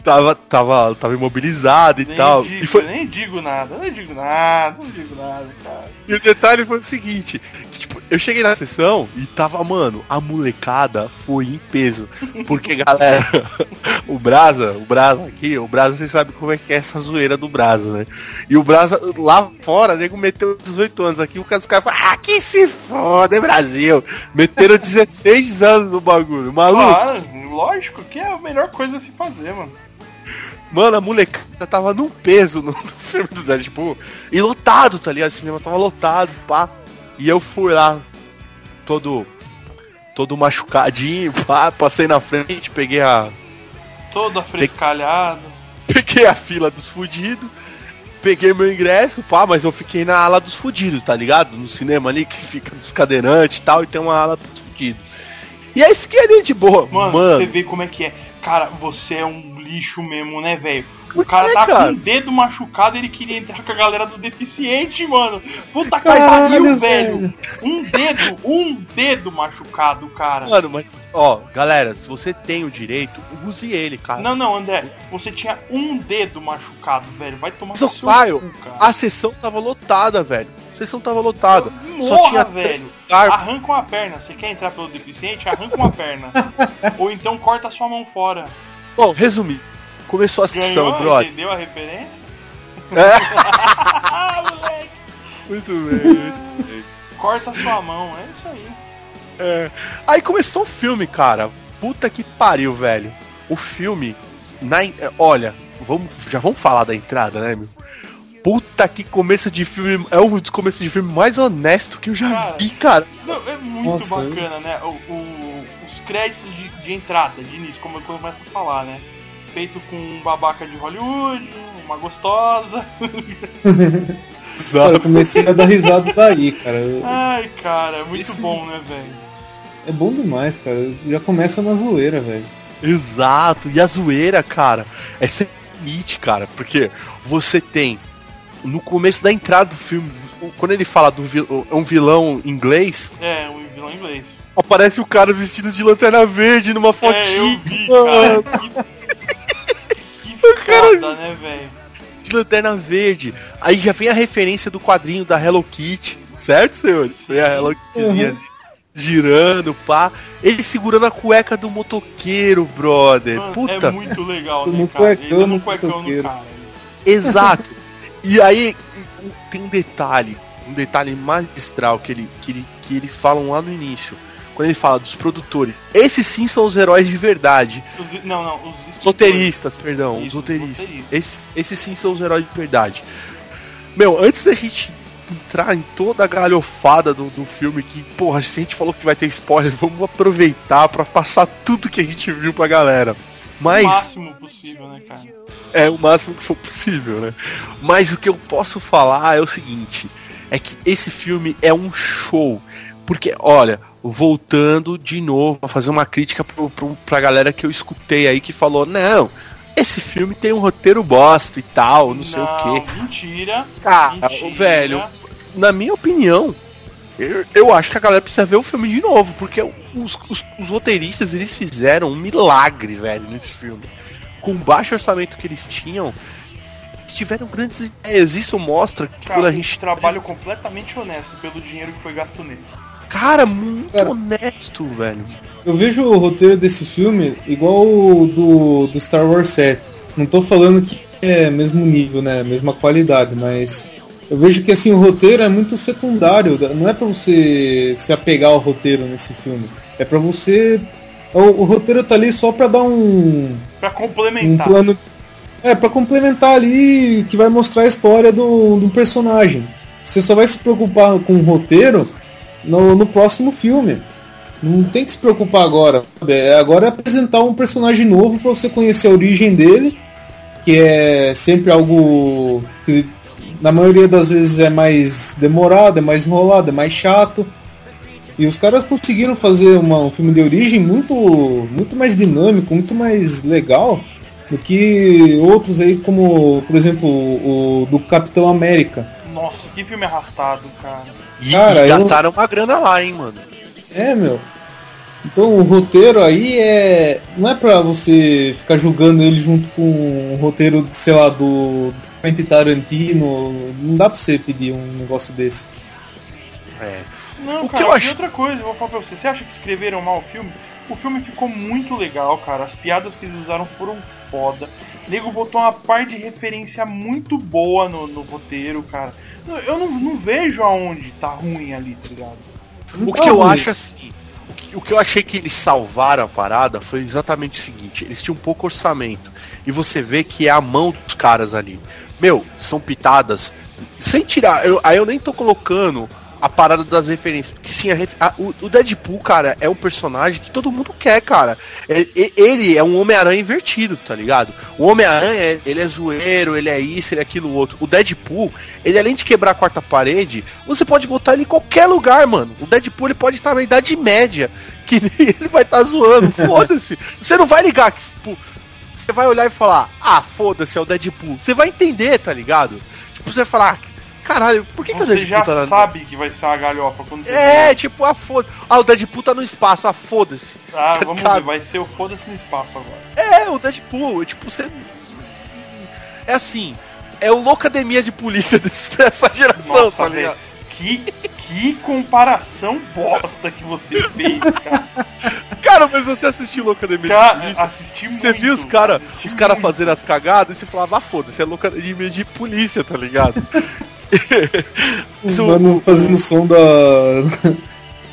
Tava, tava, tava imobilizado e Nem, tal. digo, E, foi, nem digo nada, nem digo nada, não digo nada, cara. e o detalhe foi o seguinte: que, tipo, eu cheguei na sessão e tava, mano, a molecada foi em peso. Porque, galera, o Brasa, o Brasa aqui, o Brasa, você sabe como é que é essa zoeira do Brasa, né? E o Brasa lá fora, nego meteu 18 anos aqui, o cara- os caras falaram, ah, que se foda, Brasil! Meteram 16 anos no bagulho, maluco. Claro, lógico que é a melhor coisa a se fazer, mano. Mano, a molecada tava num peso no, no filme do Deadpool. E lotado, tá ligado? O cinema tava lotado, pá. E eu fui lá, todo. Todo machucadinho, pá. Passei na frente, peguei a. Todo afrescalhado. Peguei a fila dos fudidos. Peguei meu ingresso, pá, mas eu fiquei na ala dos fudidos, tá ligado? No cinema ali que fica dos cadeirantes e tal, e tem uma ala dos fudidos. E aí fiquei ali de boa. Mano, Mano, você vê como é que é. Cara, você é um lixo mesmo, né, velho? O cara quê, tá cara? com o dedo machucado ele queria entrar com a galera dos deficientes, mano. Puta que pariu, velho. velho. Um dedo, um dedo machucado, cara. mano, mas, ó, galera, se você tem o direito, use ele, cara. Não, não, André, você tinha um dedo machucado, velho. Vai tomar Seu no seu cu, cara. a sessão tava lotada, velho. A sessão tava lotada. Só Morra, tinha velho. lugares. Arranca uma perna. Você quer entrar pelo deficiente? Arranca uma perna. Ou então corta sua mão fora. Bom, resumir. Começou a sessão, Ganhou? brother. Entendeu a referência? É. Ah, moleque. Muito bem, muito bem. Corta sua mão. É isso aí. É. Aí começou o filme, cara. Puta que pariu, velho. O filme. Na, é, olha, vamos, já vamos falar da entrada, né, meu? Puta que começo de filme. É um dos começos de filme mais honesto que eu já Cara. vi, cara. Não, é muito Nossa, bacana, né? O, o- os créditos de, de entrada, de início, como eu começo a falar, né? Feito com um babaca de Hollywood, uma gostosa. Cara, eu comecei a dar risada daí, cara. Ai, cara, muito Esse- bom, né, velho? É bom demais, cara. Já começa na zoeira, velho. Exato, e a zoeira, cara, é sem limite, cara, porque você tem no começo da entrada do filme, quando ele fala do vil- é um vilão inglês, É, um vilão inglês. aparece o cara vestido de lanterna verde numa É, eu fotinha vi, mano, cara. Que, que foda, né, velho? de lanterna verde. Aí já vem a referência do quadrinho da Hello Kitty, certo, senhores? Vem a Hello Kittyzinha Uhum. assim, girando, pá. Ele segurando a cueca do motoqueiro, brother. Mano, Puta. É muito legal, né, cara? cuecão Ele cuecão no cara. Exato. E aí tem um detalhe, um detalhe magistral que, ele, que, ele, que eles falam lá no início. Quando ele fala dos produtores. Esses sim são os heróis de verdade. Os- não, não, os roteiristas, perdão. os roteiristas. Esses, esses sim são os heróis de verdade. Meu, antes da gente entrar em toda a galhofada do, do filme, que, porra, se a gente falou que vai ter spoiler, vamos aproveitar pra passar tudo que a gente viu pra galera. Mas. O máximo possível, né, cara? É o máximo que for possível, né? Mas o que eu posso falar é o seguinte: é que esse filme é um show. Porque, olha, voltando de novo a fazer uma crítica pro, pro, pra galera que eu escutei aí que falou: não, esse filme tem um roteiro bosta e tal, não sei o quê. Mentira. Ah, mentira. velho, na minha opinião, eu, eu acho que a galera precisa ver o filme de novo, porque os, os, os roteiristas eles fizeram um milagre, velho, nesse filme. Com o baixo orçamento que eles tinham, eles tiveram grandes ideias. Isso mostra que Cara, quando a gente. trabalho completamente honesto pelo dinheiro que foi gasto nele. Cara, muito Cara. honesto, velho. Eu vejo o roteiro desse filme igual o do, do Star Wars 7. Não tô falando que é mesmo nível, né? Mesma qualidade, mas eu vejo que assim o roteiro é muito secundário. Não é pra você se apegar ao roteiro nesse filme. É pra você. O, o roteiro tá ali só pra dar um, Pra um complementar. plano. É, pra complementar ali que vai mostrar a história do, do personagem. Você só vai se preocupar com o roteiro no, no próximo filme. Não tem que se preocupar agora. sabe? É, Agora é apresentar um personagem novo pra você conhecer a origem dele, que é sempre algo que na maioria das vezes é mais demorado, é mais enrolado, é mais chato. E os caras conseguiram fazer uma, um filme de origem muito, muito mais dinâmico, muito mais legal do que outros aí, como, por exemplo, o, o do Capitão América. Nossa, que filme arrastado, cara. E, Cara, e eu- gastaram uma grana lá, hein, mano. É, meu. Então o roteiro aí é. Não é pra você ficar julgando ele junto com o roteiro, sei lá, do Quentin Tarantino. Não dá pra você pedir um negócio desse. É. Não, O que cara, eu e acho- outra coisa, eu vou falar pra você. Você acha que escreveram mal o filme? O filme ficou muito legal, cara. As piadas que eles usaram foram foda. O nego botou uma par de referência muito boa no, no roteiro, cara. Eu não, não vejo aonde tá ruim ali, tá ligado? O Tá que eu acho assim, o que, o que eu achei que eles salvaram a parada foi exatamente o seguinte: eles tinham pouco orçamento. E você vê que é a mão dos caras ali. Meu, são pitadas. Sem tirar, eu- aí eu nem tô colocando a parada das referências. Porque sim, a a- o, Deadpool, cara, é um personagem que todo mundo quer, cara. É- e- ele é um Homem-Aranha invertido, tá ligado? O Homem-Aranha, é- ele é zoeiro, ele é isso, ele é aquilo outro. O Deadpool, ele além de quebrar a quarta parede, você pode botar ele em qualquer lugar, mano. O Deadpool ele pode estar na Idade Média, que ele vai estar zoando, foda-se. Você não vai ligar que, tipo, você vai olhar e falar, ah, foda-se, é o Deadpool. Você vai entender, tá ligado? Tipo, você vai falar, caralho, por que, que o Você Deadpool já tá na... sabe que vai ser uma galhofa quando você É, tipo, ah, foda Ah, o Deadpool tá no espaço, ah, foda-se. Ah, vamos Cara. ver, vai ser o foda-se no espaço agora. É, o Deadpool, tipo, você. É assim, é o loucademia de polícia dessa geração, Nossa, tá ligado? Que, que comparação bosta que você fez, cara. Cara, mas você assistiu loucademia de polícia? assisti muito. Você viu os caras assisti os cara fazendo as cagadas e você falava, ah, foda-se, é loucademia de polícia, tá ligado? Os Isso- mano fazendo som da.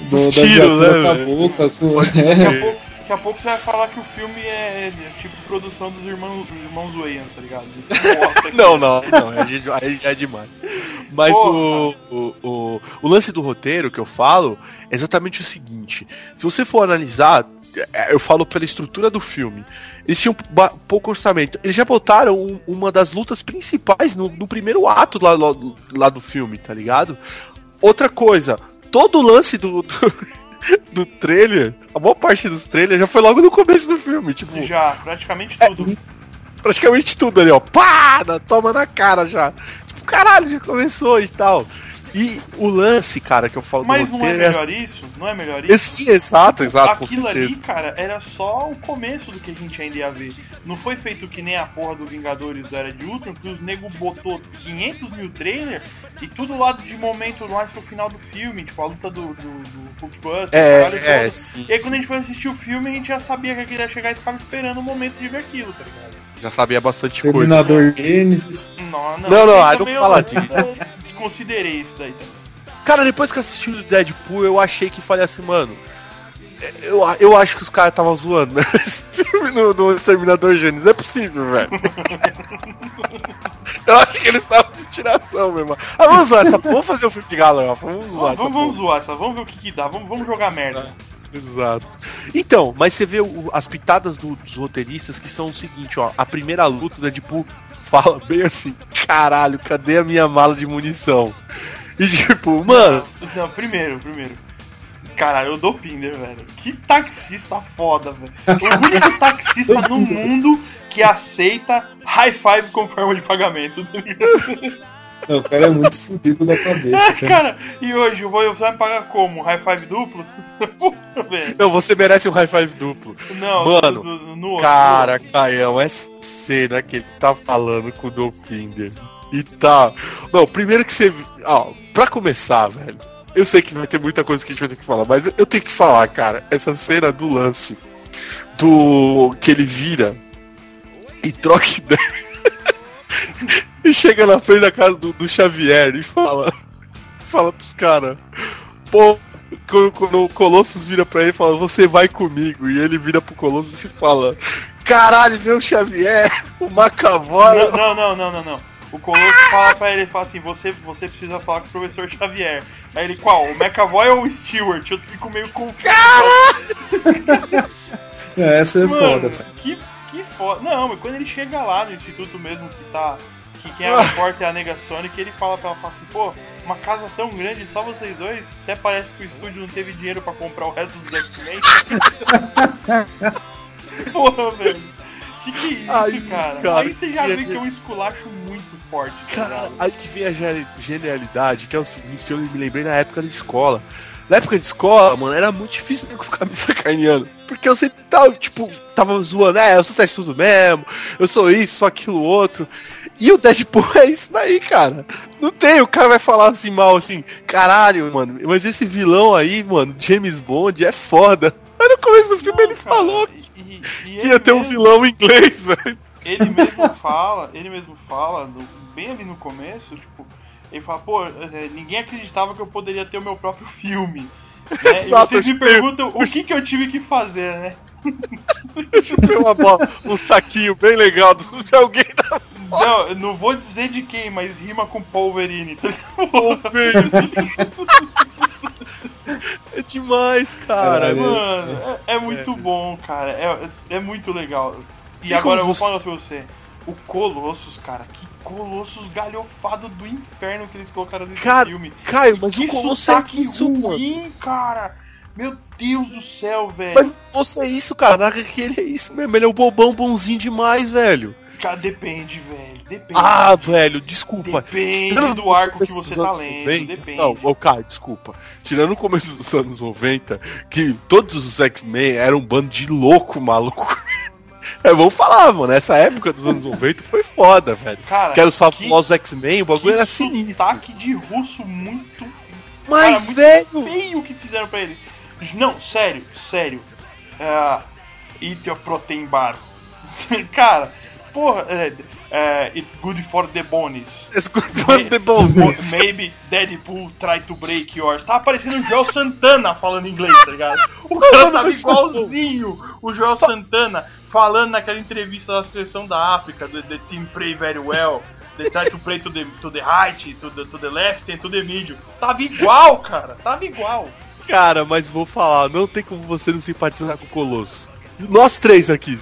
Do, da tiros, né, boca. Com... Daqui É. a, pouco, daqui a pouco você vai falar que o filme é, é tipo produção dos irmãos, dos irmãos Wayans, tá ligado? Bosta que Não, é. não, não, é, aí é demais. Mas o, o, o, o lance do roteiro que eu falo é exatamente o seguinte: se você for analisar, é, eu falo pela estrutura do filme, eles tinham pouco orçamento. Eles já botaram um- uma das lutas principais no, no primeiro ato lá, lá, lá do filme, tá ligado? Outra coisa, todo o lance do. do do trailer, a maior parte dos trailers já foi logo no começo do filme, tipo, Já, praticamente É, tudo. praticamente tudo ali, ó. Pá! Toma na cara já. Tipo, caralho, já começou e tal. E o lance, cara, que eu falo Mas do não é roteiro melhor isso? Não é melhor isso? Esse, exato, exato, Aquilo ali, cara, era só o começo do que a gente ainda ia ver. Não foi feito que nem a porra do Vingadores da Era de Ultron, que os nego botou 500 mil trailers e tudo lá de momento mais pro final do filme, tipo a luta do, do, do Hulkbuster, É, é, sim, E aí sim. quando a gente foi assistir o filme, a gente já sabia que aquilo ia chegar e ficava esperando o momento de ver aquilo, tá ligado? Já sabia bastante coisa. Terminador Gênesis. Não, não, Não, não, aí não eu Desconsiderei isso daí também. Cara, depois que eu assisti o Deadpool, eu achei que falei assim, mano. Eu, eu acho que os caras estavam zoando, né? Esse filme no, no Exterminador Gênesis. É possível, velho. eu acho que eles estavam de tiração mesmo. Ah, vamos zoar essa porra. Vamos fazer um filme de galhofa. Vamos zoar Vamos, essa vamos, porra. vamos zoar essa, vamos ver o que, que dá, vamos, vamos jogar merda. Exato. Então, mas você vê o- as pitadas do- dos roteiristas que são o seguinte, ó. A primeira luta do Deadpool fala bem assim, caralho, cadê a minha mala de munição? E tipo, mano, Não, primeiro, primeiro. Caralho, eu dou Pinder, velho. Que taxista foda, velho. O único taxista no mundo que aceita high five como forma de pagamento. Não, o cara é muito fudido da cabeça, cara. Cara, e hoje eu vou, você vai me pagar como? High five duplo? Puta, velho. não, você merece um high five duplo. Não, Mano, do- do- no outro. Cara, Caião, essa cena que ele tá falando com o Dopinder e tá. Não, primeiro que você. Ó, pra começar, velho. Eu sei que vai ter muita coisa que a gente vai ter que falar, mas eu tenho que falar, cara. Essa cena do lance. Do. que ele vira e troca ideia. E chega na frente da casa do, do Xavier e fala. Fala pros caras. Pô, quando, quando o Colossus vira pra ele e fala, você vai comigo. E ele vira pro Colossus e fala, caralho, meu Xavier, o Macavoy. Não, não, não, não, não. O Colosso fala pra ele, ele fala assim, você, você precisa falar com o professor Xavier. Aí ele, qual? O McAvoy ou o Stewart? Eu fico meio confuso. É, essa é Mano, foda, cara. que, que foda. Não, mas quando ele chega lá no instituto mesmo que tá que quem abre a porta é a Nega Sonic, ele fala pra ela, fala assim, pô, uma casa tão grande, só vocês dois, até parece que o estúdio não teve dinheiro pra comprar o resto dos X-Men. Porra, velho. Que que é isso, cara? cara, Aí você já vê que é um esculacho muito forte, tá Cara, aí que vem a geni- genialidade, que é o seguinte, que eu me lembrei na época da escola. Na época de escola, mano, era muito difícil eu ficar me sacaneando. Porque eu sempre tava, tipo, tava zoando, é, eu sou teste tudo mesmo, eu sou isso, sou aquilo outro. E o Deadpool é isso daí, cara. Não tem, o cara vai falar assim mal, assim, caralho, mano, mas esse vilão aí, mano, James Bond, é foda. Aí no começo do filme Não, ele cara, falou e- e- e que ia ter um mesmo- vilão inglês, velho. ele mesmo fala, ele mesmo fala, no- bem ali no começo, tipo, ele fala, pô, é, ninguém acreditava que eu poderia ter o meu próprio filme. Né? E Exato, vocês me perguntam o que, que eu tive que fazer, né? Chupei uma bola, um saquinho bem legal do- de alguém da Não, eu não vou dizer de quem, mas rima com Wolverine. tá. É demais, cara. Caralho. mano. Mano, é, é muito bom, cara. É, é muito legal. E Tem agora eu vou você- falar pra você. O Colossus, cara, que Colossus galhofado do inferno que eles colocaram nesse Cara, filme. Caio, mas que o Colosso é isso, mano. ruim, cara. Meu Deus do céu, velho. Mas você é isso, caraca, que ele é isso mesmo. Ele é o bobão bonzinho demais, velho. Cara, depende, velho. Depende. Ah, velho, desculpa. depende Tirando do arco que você tá lendo. 90, Depende. Não, ô Caio, desculpa. Tirando o começo dos anos 90, que todos os X-Men eram um bando de louco, maluco. É, vamos falar, mano. Essa época dos anos 90 foi foda, velho. Cara, Que eram os famosos X-Men, o bagulho era sinistro. sotaque de russo muito Mas, cara, muito velho, feio que fizeram pra ele. Não, sério, sério. É, eat your protein bar. cara, porra, é, é, it's good for the bones. esse grupo de bom. Maybe Deadpool try to break yours. Tá aparecendo o Joel Santana falando inglês, tá ligado? O cara tava igualzinho o Joel Santana falando naquela entrevista da seleção da África, do The team play very well. They try to play to the, to the right, to the, to the left and to the middle. Tava igual, cara. Tava igual. Cara, mas vou falar, não tem como você não simpatizar com o Colosso. Nós três aqui,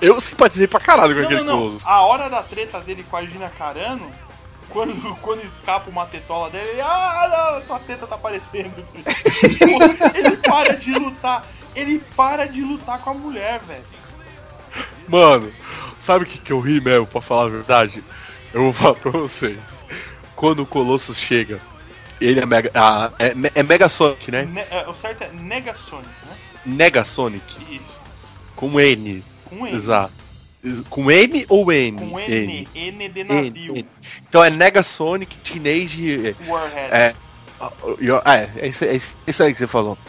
eu simpatizei pra caralho com Não, aquele não, não. Colosso. A hora da treta dele com a Gina Carano, quando, quando escapa uma tetola dele, ele, ah, não, sua teta tá aparecendo. Ele para de lutar. Ele para de lutar com a mulher, velho. Mano, sabe o que, que eu ri mesmo, pra falar a verdade? Eu vou falar pra vocês. Quando o Colossus chega, ele é Mega. Ah, é, é Mega Sonic, né? Ne- é, o certo é Negasonic, né? Mega Sonic. Isso. Com N. Com N. Exato. Com M ou N? Com N. N de N, navio. N. Então é Negasonic Teenage. Warhead. É. É, é isso, é isso aí que você falou.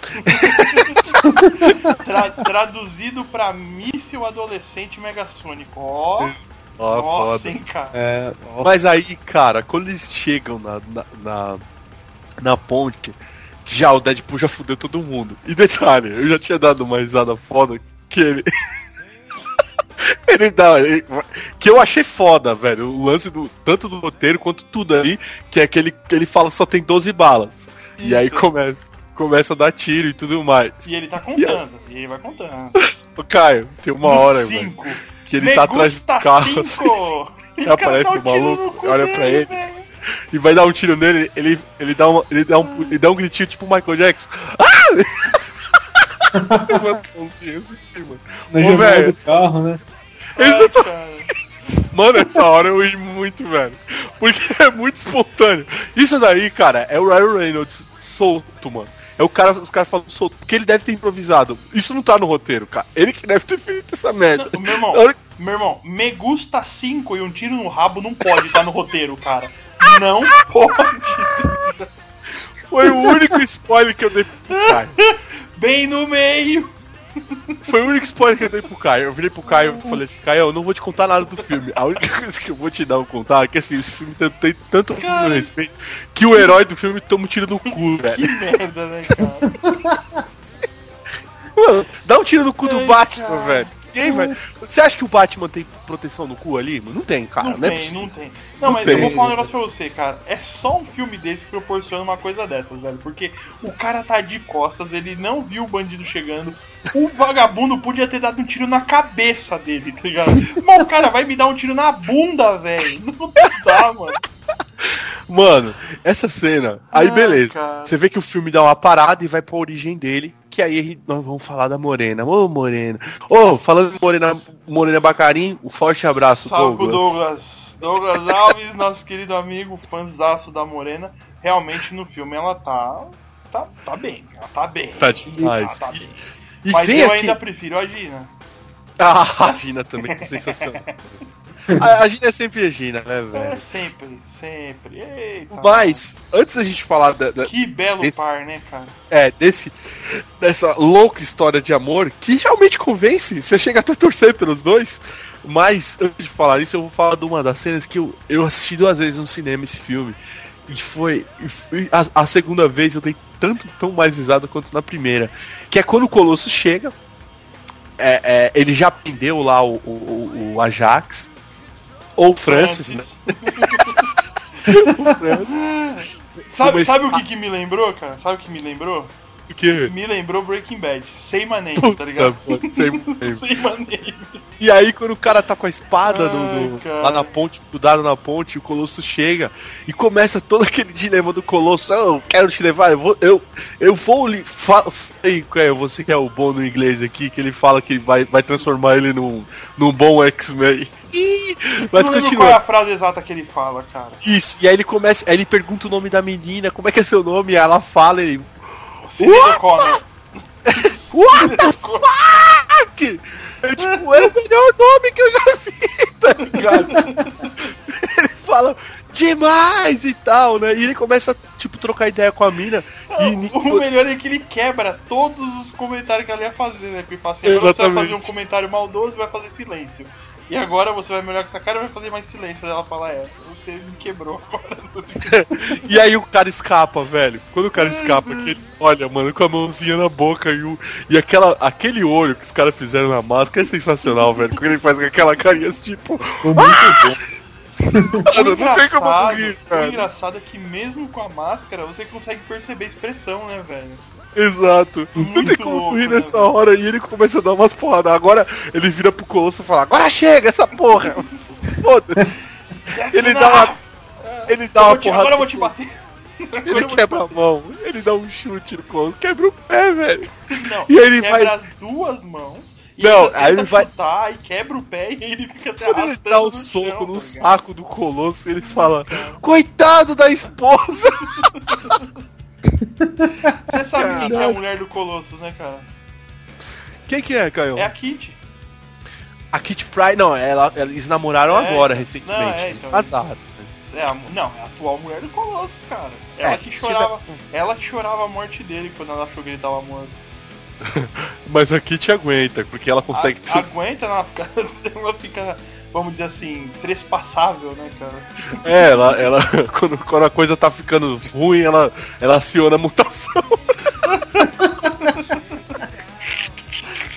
Tra- traduzido pra míssil adolescente megasônico. Ó, Ó, nossa, foda. hein, cara. É, nossa. Mas aí, cara, quando eles chegam na, na, na, na ponte, já o Deadpool já fudeu todo mundo. E detalhe, eu já tinha dado uma risada foda que ele. ele dá. ele- que eu achei foda, velho. O lance do. Tanto do roteiro quanto tudo ali, que é que ele, ele fala só tem 12 balas. E aí Isso. começa, começa a dar tiro e tudo mais. E ele tá contando. E ele vai contando. Ô, Caio, tem uma hora, velho, que ele tá atrás do carro. assim, cinco. E Aí aparece um o maluco, olha pra ele. velho. E vai dar um tiro nele, ele, ele, dá, uma, ele, dá, um, ele dá um gritinho tipo Michael Jackson. Ah! Mano, velho. carro, né? Ai, cara. Mano, essa hora eu ri muito, velho. Porque é muito espontâneo. Isso daí, cara, é o Ryan Reynolds solto, mano. É o cara, os caras falam solto. Porque ele deve ter improvisado. Isso não tá no roteiro, cara. Ele que deve ter feito essa merda. Não, Meu irmão, hora- meu irmão, me gusta 5 e um tiro no rabo não pode estar no roteiro, cara. Não pode. Foi o único spoiler que eu dei pro Caio. Bem no meio. Foi o único spoiler que eu dei pro Caio. Eu virei pro Caio e falei assim, Caio, eu não vou te contar nada do filme. A única coisa que eu vou te dar um contar é que assim, esse filme tem, tem tanto Cara. respeito que o herói do filme toma um tiro no cu, Que velho. merda, né, cara? Mano, dá um tiro no cu do Ai, Batman, cara. velho. Ninguém vai. Você acha que o Batman tem proteção no cu ali? Não tem, cara. Não Não, é tem, possível. não tem. Não, Não mas tem. eu vou falar um negócio pra você, cara. É só um filme desse que proporciona uma coisa dessas, velho. Porque o cara tá de costas, ele não viu o bandido chegando. O vagabundo podia ter dado um tiro na cabeça dele, tá ligado? Mas o cara vai me dar um tiro na bunda, velho. Não dá, mano. Mano, essa cena. Aí beleza. cara. Você vê que o filme dá uma parada e vai pra origem dele. Que aí nós vamos falar da Morena. Ô, Morena. Ô, falando de Morena, Morena Bacarim, um forte abraço, Salve Douglas. Douglas. Douglas Alves, nosso querido amigo, fãzaço da Morena. Realmente no filme ela tá. Tá, tá bem, ela tá bem. Tá demais. Tá, bem. E Mas eu aqui. ainda prefiro a Gina. Ah, a Gina também, que sensacional. A, a Gina é sempre a Gina, né, É velho? sempre, sempre. Eita. Mas, antes da gente falar da, da- Que belo Esse- par, né, cara? é, desse, dessa louca história de amor, que realmente convence, você chega até a torcer pelos dois. Mas, antes de falar isso, eu vou falar de uma das cenas que eu, eu assisti duas vezes no cinema esse filme. E foi. e foi- a, a segunda vez eu dei tanto, tão mais risada quanto na primeira. Que é quando o Colosso chega. é, é, ele já prendeu lá o, o, o Ajax. Ou o Francis, né? O Francis. Sabe, sabe o que, que me lembrou, cara? Sabe o que me lembrou? Porque. Me lembrou Breaking Bad. My name, tá ligado? My name. E aí, quando o cara tá com a espada no- Ai, no- cara. lá na ponte, grudado na ponte, o Colosso chega e começa todo aquele dilema do Colosso. "Ah, Eu quero te levar, eu vou. Eu, eu vou lhe. Você que é o bom no inglês aqui, que ele fala que vai, vai transformar ele num, num bom X-Men. Mas não lembro qual é continua. a frase exata que ele fala, cara. Isso, e aí ele começa, aí ele pergunta o nome da menina, como é que é seu nome? E ela fala e. Connor. What the fuck? É tipo, é o melhor nome que eu já vi, tá ligado? ele fala demais e tal, né? E ele começa a, tipo, trocar ideia com a mina. E O melhor é que ele quebra todos os comentários que ela ia fazer, né? Porque ele fala assim, você vai fazer um comentário maldoso e vai fazer silêncio. E agora você vai melhor com essa cara e vai fazer mais silêncio. Ela fala, é, você me quebrou agora. E aí o cara escapa, velho. Quando o cara escapa, que ele olha, mano, com a mãozinha na boca e, o, e aquela, aquele olho que os caras fizeram na máscara é sensacional, velho. Quando ele faz com aquela carinha assim, tipo, muito bom. mano, não tem como rir, o cara. engraçado é que mesmo com a máscara, você consegue perceber a expressão, né, velho? Exato. não Muito tem como louco, rir né, nessa hora e ele começa a dar umas porradas. Agora ele vira pro Colosso e fala, agora chega essa porra! Foda-se. Ele dá uma. Ele dá uma te- porrada. agora eu vou te bater. Agora Ele quebra a mão, ele dá um chute no Colosso, quebra o pé, velho. Não, E ele quebra vai- as duas mãos. E Não, aí ele vai- chutar e quebra o pé e ele fica se Quando ele dá o no soco chão, no tá saco do Colosso, ele fala: Coitado da esposa! Você sabe quem que é a mulher do Colossus, né, cara? Quem que é, Caio? É a Kitty. A Kitty Pryde, não, ela, eles namoraram É, agora, então. recentemente. Não, é, então. Casaram. É a, não, é a atual mulher do Colossus, cara. Ela É, que chorava. Ela que chorava a morte dele quando ela achou que ele tava morto. Mas a Kitty aguenta, porque ela consegue. A, aguenta, ela fica, ela fica, vamos dizer assim, trespassável, né, cara? É, ela, ela quando, quando a coisa tá ficando ruim, ela, ela aciona a mutação.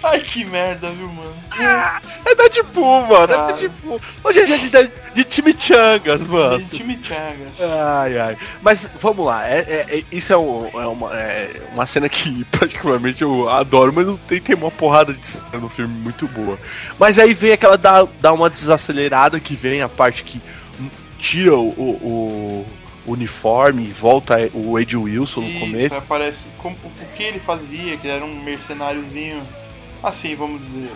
Ai, que merda, viu, mano? É Deadpool, mano. É Cara. Deadpool. Hoje é de, de, de chimichangas, mano. De Chimichangas. Ai, ai. Mas vamos lá, é, é- é- isso é, um- é uma, é uma cena que particularmente eu adoro, mas não tem, tem uma porrada de cena no filme muito boa. Mas aí vem aquela dá, dá uma desacelerada que vem a parte que tira o, o- o uniforme e volta o Ed Wilson no Isso, começo. aparece como, o que ele fazia, que ele era um mercenáriozinho, assim, vamos dizer,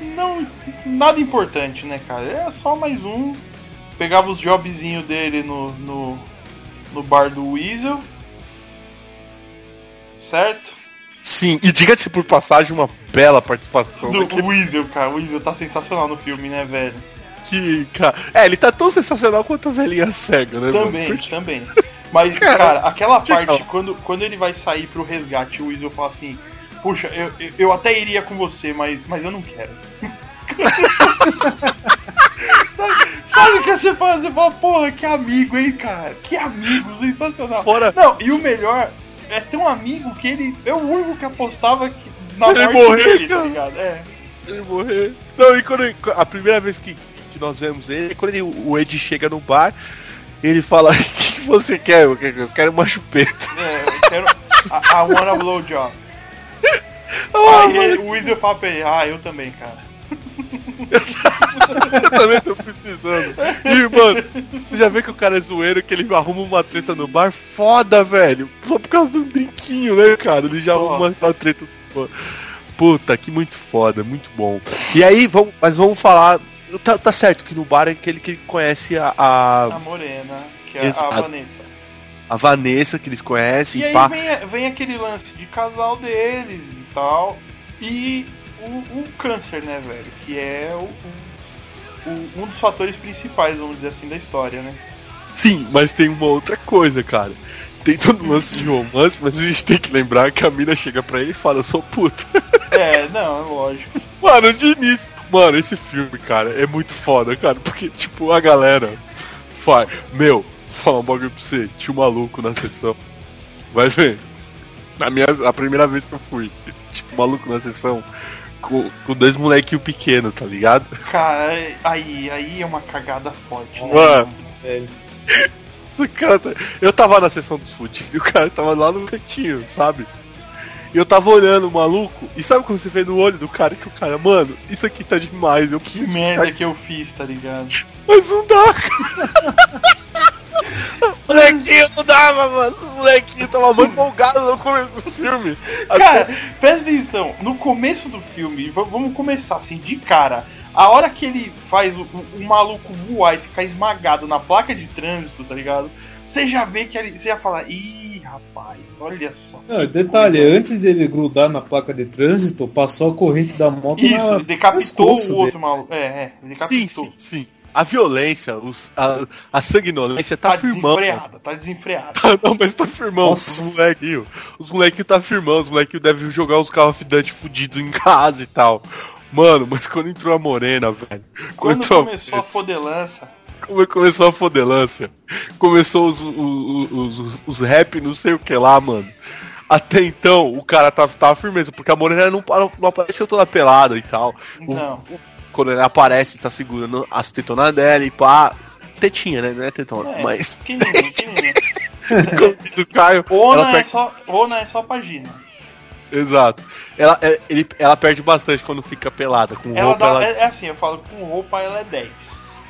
não nada importante, né, cara? Era só mais um. Pegava os jobzinhos dele no, no, no bar do Weasel, certo? Sim, e diga-se por passagem uma bela participação Do daquele Weasel, cara. O Weasel tá sensacional no filme, né, velho? que, cara. É, ele tá tão sensacional quanto a velhinha cega, né? Também, Porque- também. Mas, Cara, cara, aquela legal. parte, quando, quando ele vai sair pro resgate, o Weasel fala assim: Puxa, eu, eu, até iria com você, mas, mas eu não quero. sabe, o que você fala? Você fala, porra, que amigo, hein, cara? Que amigo, sensacional. Fora- Não, e o melhor, é tão amigo que ele. É o único que apostava que, na Ele morte morrer, dele, tá cara. ligado? É. Ele morrer. Não, e quando ele- a primeira vez que, que nós vemos ele, é quando ele- o Ed chega no bar, ele fala: O que, você quer? Eu quero, eu quero uma chupeta. É, eu quero. I, I want a blowjob. Ah, Aí ele- o Weasel fala pra ele, ah, eu também, cara. eu também tô precisando. E, mano, você já vê que o cara é zoeiro, que ele arruma uma treta no bar foda, velho. Só por causa de um brinquinho, né, cara? Ele já Porra. arruma uma treta no bar. Puta, que muito foda, muito bom. E aí, vamos, mas vamos falar. Tá, tá certo que no bar é aquele que ele conhece a, a, A morena, que é a. Vanessa. a Vanessa, que eles conhecem, E aí pá. vem, vem aquele lance de casal deles e tal. E o, o câncer, né, velho? Que é o, o- um dos fatores principais, vamos dizer assim, da história, né? Sim, mas tem uma outra coisa, cara. Tem todo um lance de romance, mas a gente tem que lembrar que a mina chega pra ele e fala, eu sou puta. É, não, é lógico. Mano, de início. Mano, esse filme, cara, é muito foda, cara. Porque, tipo, a galera faz. Meu, falar um bagulho pra você. Tinha um maluco na sessão. Vai ver. Na minha, a primeira vez que eu fui, um maluco na sessão com, com dois molequinhos pequenos, tá ligado? Cara, aí, aí é uma cagada forte, né? Mano, velho. tá- Eu tava na sessão dos fudidos e o cara tava lá no cantinho, sabe? E eu tava olhando o maluco, e sabe quando você vê no olho do cara que o cara, mano, isso aqui tá demais, eu Que preciso merda ficar que eu fiz, tá ligado? Mas não dá, cara. Os molequinhos não dava, mano. Os molequinhos estavam muito empolgados no começo do filme. Cara, presta atenção, no começo do filme, vamos começar assim, de cara. A hora que ele faz o, o- o maluco voar e ficar esmagado na placa de trânsito, tá ligado? Você já vê que ele. Você já fala, ih, rapaz, olha só. Não, detalhe, antes dele grudar na placa de trânsito, passou a corrente da moto Isso, na, ele decapitou o outro maluco. É, é, ele sim, decapitou. sim, sim. A violência, os, a, a sanguinolência tá, Tá firmão. desenfreada, tá desenfreada. Não, mas tá firmão. Nossa. Os molequinhos. Os molequinhos tá firmão. Os molequinhos devem jogar os of Duty fudidos em casa e tal. Mano, mas quando entrou a morena, velho. Quando entrou começou a fodelança, Como começou a fodelância. Começou os, os, os, os, os rap, não sei o que lá, mano. Até então, o cara tava, tava firmeza, porque a morena não, parou- não apareceu toda pelada e tal. O- não. o- quando ela aparece, tá segurando as tetonas dela e pá. Tetinha, né? Não é tetona, É, mas. pequenininho. Como diz o Caio, não, é perde. só, ou não é só pagina. Exato. Ela, é- ele, ela perde bastante quando fica pelada. Com Ela roupa, dá, ela. é, é assim, eu falo com roupa ela é 10.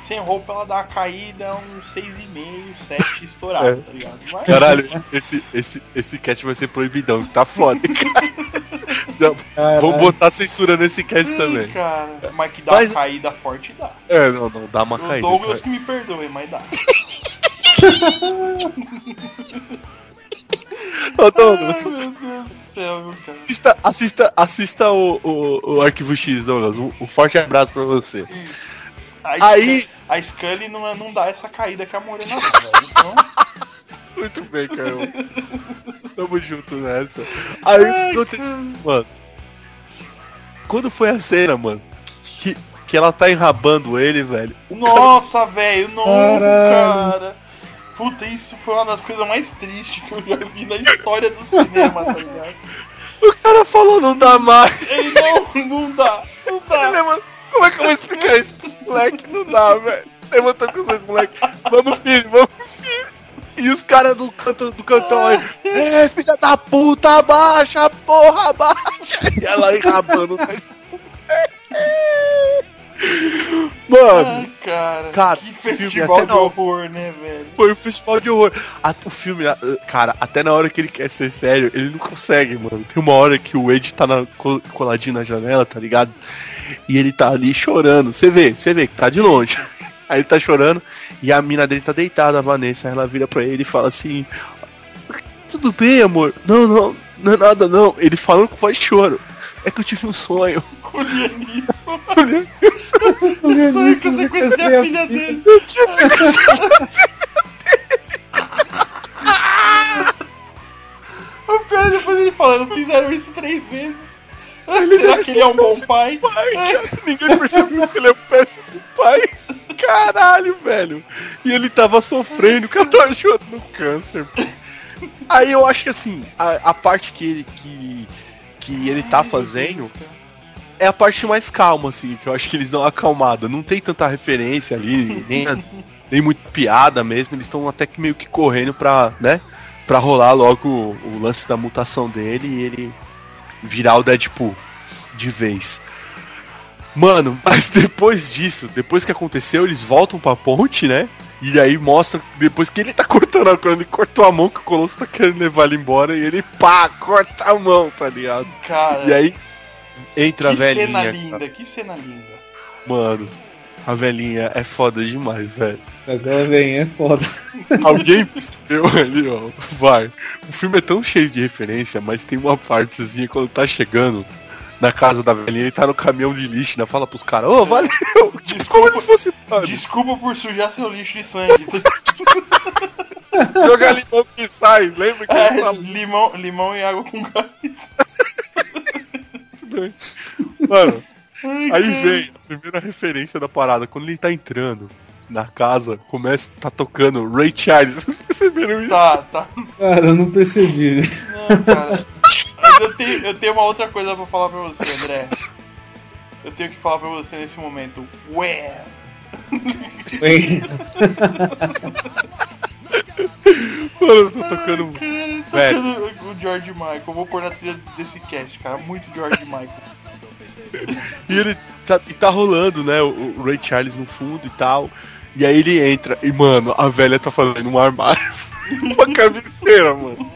Sem roupa ela dá uma caída, uns 6,5, 7 estourado, É. tá ligado? Mas, Caralho, esse, esse, esse cast vai ser proibidão, que tá foda. Caralho. Vamos botar censura nesse cast Hum, também. cara, mas que dá Mas- uma caída forte dá. É, não, não, dá uma O caída. Douglas cara. que me perdoe, mas dá. Ô, Douglas, Ai, meu Deus do céu, meu cara. assista, assista, assista o, o, o Arquivo X, Douglas. Um, um forte abraço pra você. A Aí- Scully- A Scully não, é- não dá essa caída que a Morena dá, velho. Então, Muito bem, Caio. Tamo junto nessa. Aí aconteceu, mano? Quando foi a cena, mano, que, que ela tá enrabando ele, velho. nossa, velho, não, cara. Puta, isso foi uma das coisas mais tristes que eu já vi na história do cinema, tá ligado? O cara falou, não dá mais. Ele não, não dá, não Ele dá. levantou- Como é que eu vou explicar moleques? Não dá, velho. Levantou com os dois moleques. Vamos, filho, vamos, filho. E os caras do, canto, do cantão aí. É, filha da puta, abaixa, porra, abaixa. E ela enrabando. né? Mano, Ai, cara, Cara, que festival até de não. horror, né, velho? foi um festival de horror. A- o filme, cara, até na hora que ele quer ser sério, ele não consegue, mano. Tem uma hora que o Wade tá na, col- coladinho na janela, tá ligado? E ele tá ali chorando. Você vê, você vê que tá de longe. Aí ele tá chorando e a mina dele tá deitada, a Vanessa. Ela vira pra ele e fala assim: Tudo bem, amor? Não, não, não é nada não. Ele falando com voz de choro. É que eu tive um sonho. Julianismo. Olha Sonho isso, que eu você sequestrei a filha dele. Eu tinha sequestrado. O pior é depois ele falando, fizeram isso três vezes. Será que ele é um bom pai? pai. Ninguém percebeu que ele é um péssimo pai. Caralho, velho. E ele tava sofrendo, o cara tava chorando no câncer. Aí eu acho que assim, a, a parte que ele, que, que ele tá fazendo é a parte mais calma, assim, que eu acho que eles dão uma acalmada. Não tem tanta referência ali, nem, nem muito piada mesmo. Eles estão até que meio que correndo pra, né? Pra rolar logo o, o lance da mutação dele e ele virar o Deadpool de vez. Mano, mas depois disso, depois que aconteceu, eles voltam pra ponte, né? E aí mostra, depois que ele tá cortando a quando ele cortou a mão, que o Colosso tá querendo levar ele embora, e ele pá, corta a mão, tá ligado? Cara, E aí entra a que velhinha. cena cara. linda, que cena linda. Mano, a velhinha é foda demais, velho. Agora vem, é foda. Alguém percebeu ali, ó. Vai. O filme é tão cheio de referência, mas tem uma partezinha quando tá chegando na casa da velhinha e tá no caminhão de lixo, né? Fala pros caras, ô, valeu! Tipo, como se fosse mano, Desculpa por sujar seu lixo de sangue. jogar limão que sai, lembra que É, limão, limão e água com gás. muito bem. Mano, aí vem a primeira referência da parada. Quando ele tá entrando na casa, começa, tá tocando Ray Charles. Vocês perceberam isso? Tá, tá. Cara, eu não percebi. Não, cara. Mas eu tenho, eu tenho uma outra coisa pra falar pra você, André. Eu tenho que falar pra você nesse momento. Ué! Vem. Mano, eu tô tocando. Cara, Velho. tocando o George Michael. Eu vou pôr na trilha desse cast, cara. Muito George Michael. E ele tá, e tá rolando, né? O, o Ray Charles no fundo e tal. E aí ele entra e, mano, a velha tá fazendo um armário. Uma cabeceira, mano.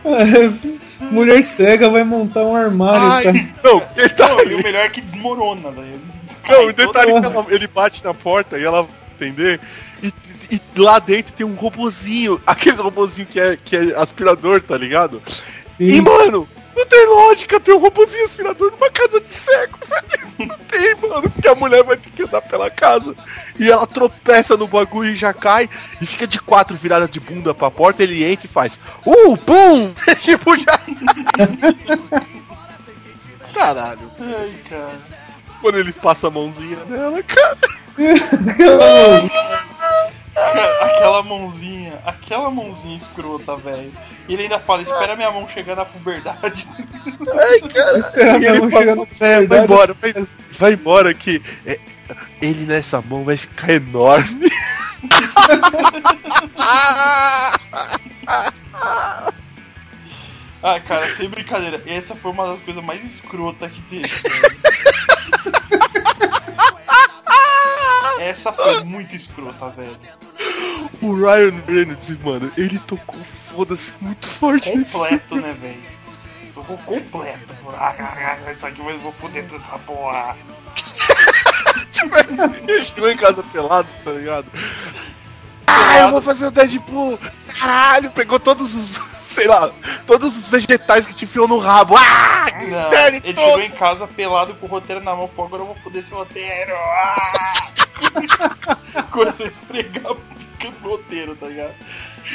Mulher cega vai montar um armário, Ai, tá? não, Não, e detalhe. o melhor é que desmorona, velho. Não, Cai o detalhe é que ela- ele bate na porta e ela entender. E, e lá dentro tem um robozinho. Aquele robozinho que é, que é aspirador, tá ligado? E, Sim. mano, não tem lógica ter um robozinho aspirador numa casa de cego, velho. Não tem, mano, porque a mulher vai ter que andar pela casa. E ela tropeça no bagulho e já cai. E fica de quatro virada de bunda pra porta. Ele entra e faz. Uh, pum! tipo, já. Caralho. Ai, cara. Quando ele passa a mãozinha nela, cara. Aquela mãozinha, aquela mãozinha escrota, velho. E ele ainda fala, espera minha mão chegar na puberdade. Ai, cara. Espera minha ele mão chegar na "É, vai puberdade." embora, vai, vai embora que é, ele nessa mão vai ficar enorme. Ah, cara, sem brincadeira, essa foi uma das coisas mais escrotas que teve. Essa foi muito escrota, velho. O Ryan Reynolds, mano, ele tocou foda-se muito forte nesse Completo, né, velho? Tocou completo. Ah, caraca, isso aqui eu vou foder toda essa porra. Ele chegou em casa pelado, tá ligado? Ah, eu vou fazer o Deadpool! Caralho, pegou todos os, sei lá, todos os vegetais que te enfiou no rabo. Ah, que Não, ele todo! chegou em casa pelado com o roteiro na mão, pô, agora eu vou foder esse roteiro. Ah! Começou a esfregar a pica no roteiro, tá ligado?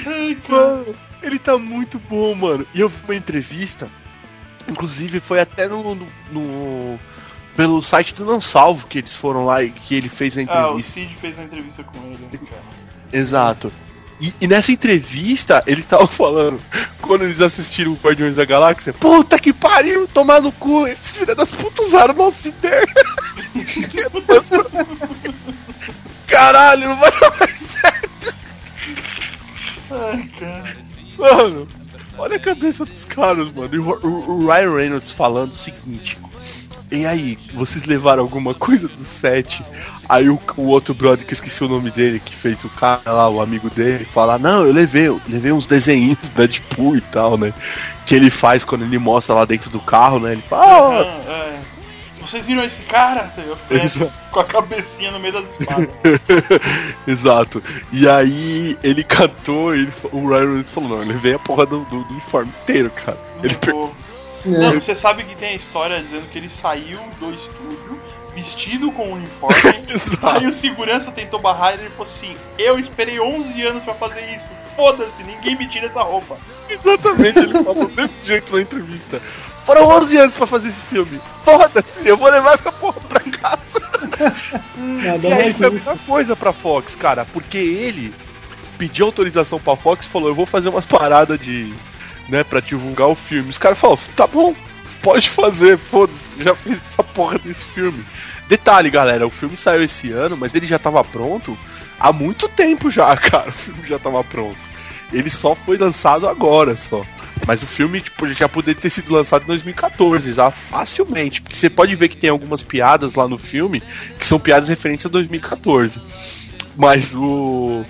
Ai. Mano, ele tá muito bom, mano. E eu vi uma entrevista, inclusive foi até no, no- no- pelo site do Não Salvo que eles foram lá e que ele fez a Ah, o entrevista. Cid fez uma entrevista com ele, né, cara. Exato. E, e nessa entrevista, ele tava falando, quando eles assistiram o Guardiões da Galáxia, puta que pariu, tomar no cu, esses filhos das putas usaram nossa ideia. Caralho, não vai dar mais certo. Ai, cara. Mano, olha a cabeça dos caras, mano. E o, o- o Ryan Reynolds falando o seguinte. E aí, vocês levaram alguma coisa do set? Aí o, o outro brother, que eu esqueci o nome dele, que fez o cara lá, o amigo dele, fala, não, eu levei, eu levei uns desenhinhos do Deadpool e tal, né? Que ele faz quando ele mostra lá dentro do carro, né? Ele fala, Ah, é. Vocês viram esse cara? Exato. com a cabecinha no meio das espadas. Exato. E aí ele catou, ele, o Ryan Reynolds falou, não, eu levei a porra do, do- do uniforme inteiro, cara. Ele pegou. É. Não, você sabe que tem a história dizendo que ele saiu do estúdio vestido com o uniforme. aí o segurança tentou barrar e ele falou assim: Eu esperei 11 anos pra fazer isso. Foda-se, ninguém me tira essa roupa. Exatamente, ele falou desse jeito na entrevista. Foram 11 anos pra fazer esse filme. Foda-se, eu vou levar essa porra pra casa. Nada E aí foi a mesma coisa pra Fox, cara, porque ele pediu autorização pra Fox e falou, eu vou fazer umas paradas de. Né, pra divulgar o filme. Os caras falaram, tá bom, pode fazer, foda-se, já fiz essa porra desse filme. Detalhe, galera, o filme saiu esse ano, mas ele já tava pronto há muito tempo já, cara. O filme já tava pronto. Ele só foi lançado agora, só. Mas o filme tipo, já poderia ter sido lançado em 2014, já facilmente. Porque você pode ver que tem algumas piadas lá no filme que são piadas referentes a 2014. Mas o.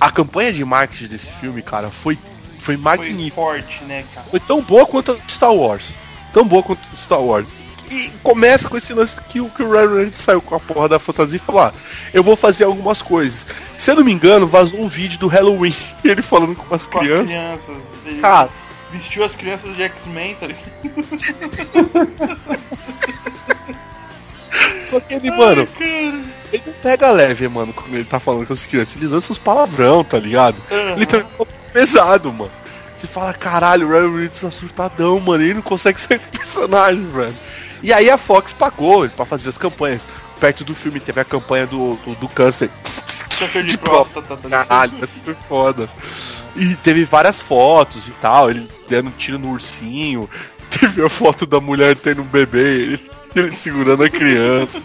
A campanha de marketing desse filme, cara, foi, foi magnífica. Foi forte, né, cara? Foi tão boa quanto Star Wars. Tão boa quanto Star Wars. E começa com esse lance que, o, que o Ryan Reynolds saiu com a porra da fantasia e falou: ah, eu vou fazer algumas coisas. Se eu não me engano, vazou um vídeo do Halloween, ele falando com as Com crianças. as crianças. Ele Cara, vestiu as crianças de X-Men, tá ligado? só que ele, mano, Ai, cara. ele não pega leve, mano, quando ele tá falando com as crianças. Ele lança uns palavrão, tá ligado? Aham. Ele pega um pesado, mano. Você fala, caralho, o Ryan Reynolds tá surtadão, mano. Ele não consegue ser personagem, velho. E aí a Fox pagou pra fazer as campanhas. Perto do filme teve a campanha do, do, do câncer. Câncer de, De próstata, tá ligado? Caralho, essa foi foda. E teve várias fotos e tal, ele dando tiro no ursinho. Teve a foto da mulher tendo um bebê, ele, ele segurando a criança.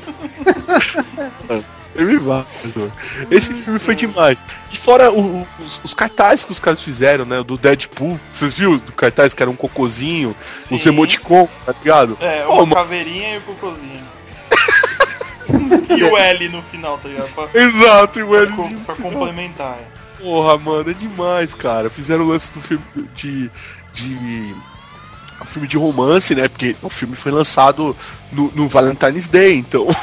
Teve vários, mano. Esse filme foi demais. E fora o- o- os, os cartazes que os caras fizeram, né? Do Deadpool. Vocês viram do cartaz que era um cocôzinho, Sim. emoticon, tá ligado? É, uma mano, caveirinha e o cocôzinho. e o L no final, tá ligado? Pra, Exato, e o pra, Lzinho pra complementar. é. Porra, mano, é demais, cara. Fizeram o lance do filme de. de. Um filme de romance, né? Porque o filme foi lançado no, no Valentine's Day, então.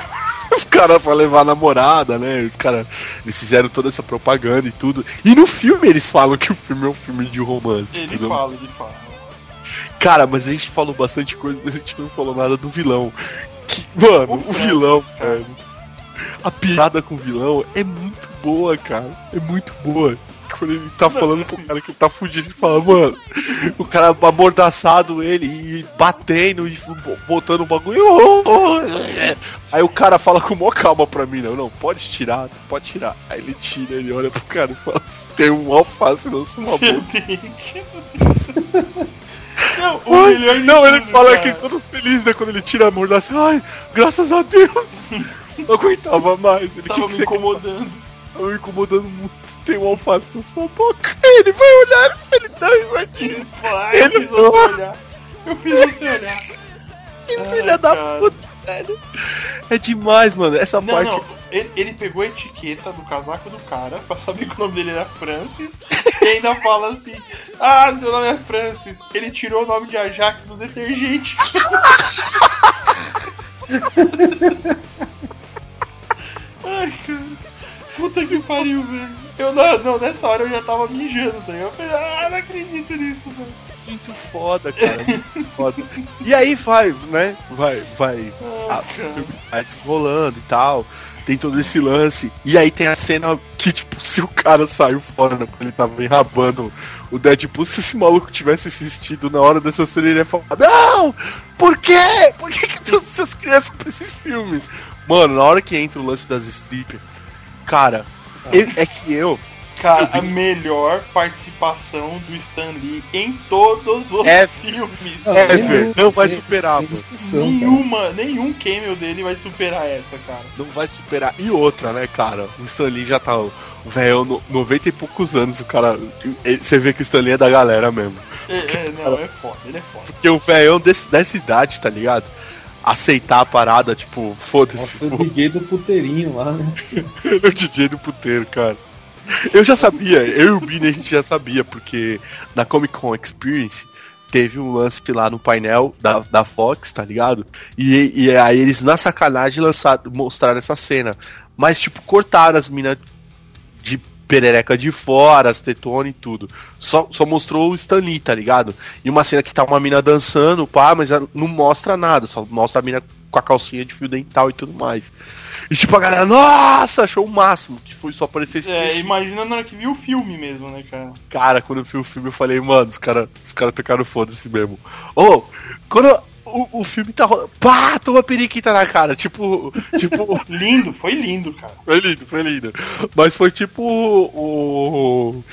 Os caras pra levar a namorada, né? Os caras. Eles fizeram toda essa propaganda e tudo. E no filme eles falam que o filme é um filme de romance. Ele entendeu? fala, ele fala. Cara, mas a gente falou bastante coisa, mas a gente não falou nada do vilão. Que, mano, o O vilão, cara. A piada com o vilão é muito boa, cara. É muito boa. Quando ele tá falando pro cara que ele tá fugindo, ele fala, mano, o cara amordaçado ele e batendo e botando o bagulho. Aí o cara fala com maior calma pra mim, não, não, pode tirar, pode tirar. Aí ele tira, ele olha pro cara e fala assim, tem um alface na sua boca. Não, Ai, não, ele tudo, fala cara. que todo feliz, né? Quando ele tira a mordaça. Ai, graças a Deus! Não aguentava mais. Ele Tava que me você incomodando. Me incomodando muito. Tem um alface na sua boca. Ele vai olhar, ele dá risadinha. Vai, Ele você olhar. Eu fiz você olhar. Que filha da cara. puta, sério. É demais, mano. Essa Não, parte. não, ele, ele pegou a etiqueta do casaco do cara pra saber que o nome dele era Francis e ainda fala assim: Ah, seu nome é Francis. Ele tirou o nome de Ajax do detergente. Ai, cara. Puta que pariu, velho. Eu não, não, nessa hora eu já tava mijando, tá ligado? Eu falei, ah, não acredito nisso, velho. Muito foda, cara. Muito foda. E aí vai, né? Vai, vai. Ai, a- cara. vai se rolando e tal. Tem todo esse lance. E aí tem a cena que, tipo, se o cara saiu fora, né? Quando ele tava enrabando o Deadpool, se esse maluco tivesse assistido na hora dessa cena, ele ia falar: Não! Por quê? Por que, que trouxe essas crianças pra esse filme? Mano, na hora que entra o lance das strippers, cara, eu- é que eu. Cara, Eu a vi- melhor participação do Stan Lee em todos os É. filmes. Não, É, não vai sem- superar, cara. Nenhuma, nenhum cameo dele vai superar essa, cara. Não vai superar. E outra, né, cara? O Stan Lee já tá. O velho, no- 90 e poucos anos, o cara. Você vê que o Stan Lee é da galera mesmo. É, é, não, é foda, ele é foda. Porque o velhão desse, dessa idade, tá ligado? Aceitar a parada, tipo, foda-se. Nossa, eu tipo, liguei do puteirinho lá, né? o DJ do puteiro, cara. Eu já sabia, eu e o Bini a gente já sabia, porque na Comic Con Experience teve um lance lá no painel da, da Fox, tá ligado? E, e aí eles na sacanagem lançaram, mostraram essa cena. Mas, tipo, cortaram as minas de perereca de fora, as tetonas e tudo. Só, só mostrou o Stan Lee, tá ligado? E uma cena que tá uma mina dançando, pá, mas não mostra nada, só mostra a mina com a calcinha de fio dental e tudo mais. E tipo, a galera, nossa, achou o máximo, que foi só aparecer esse É, trechinho. imagina na hora que viu o filme mesmo, né, cara? Cara, quando eu vi o filme, eu falei, mano, os caras os cara tocaram foda-se mesmo. Ô, quando o, o filme tá rolando, pá, toma periquita na cara, tipo, tipo, Lindo, foi lindo, cara. foi lindo, foi lindo. Mas foi tipo o.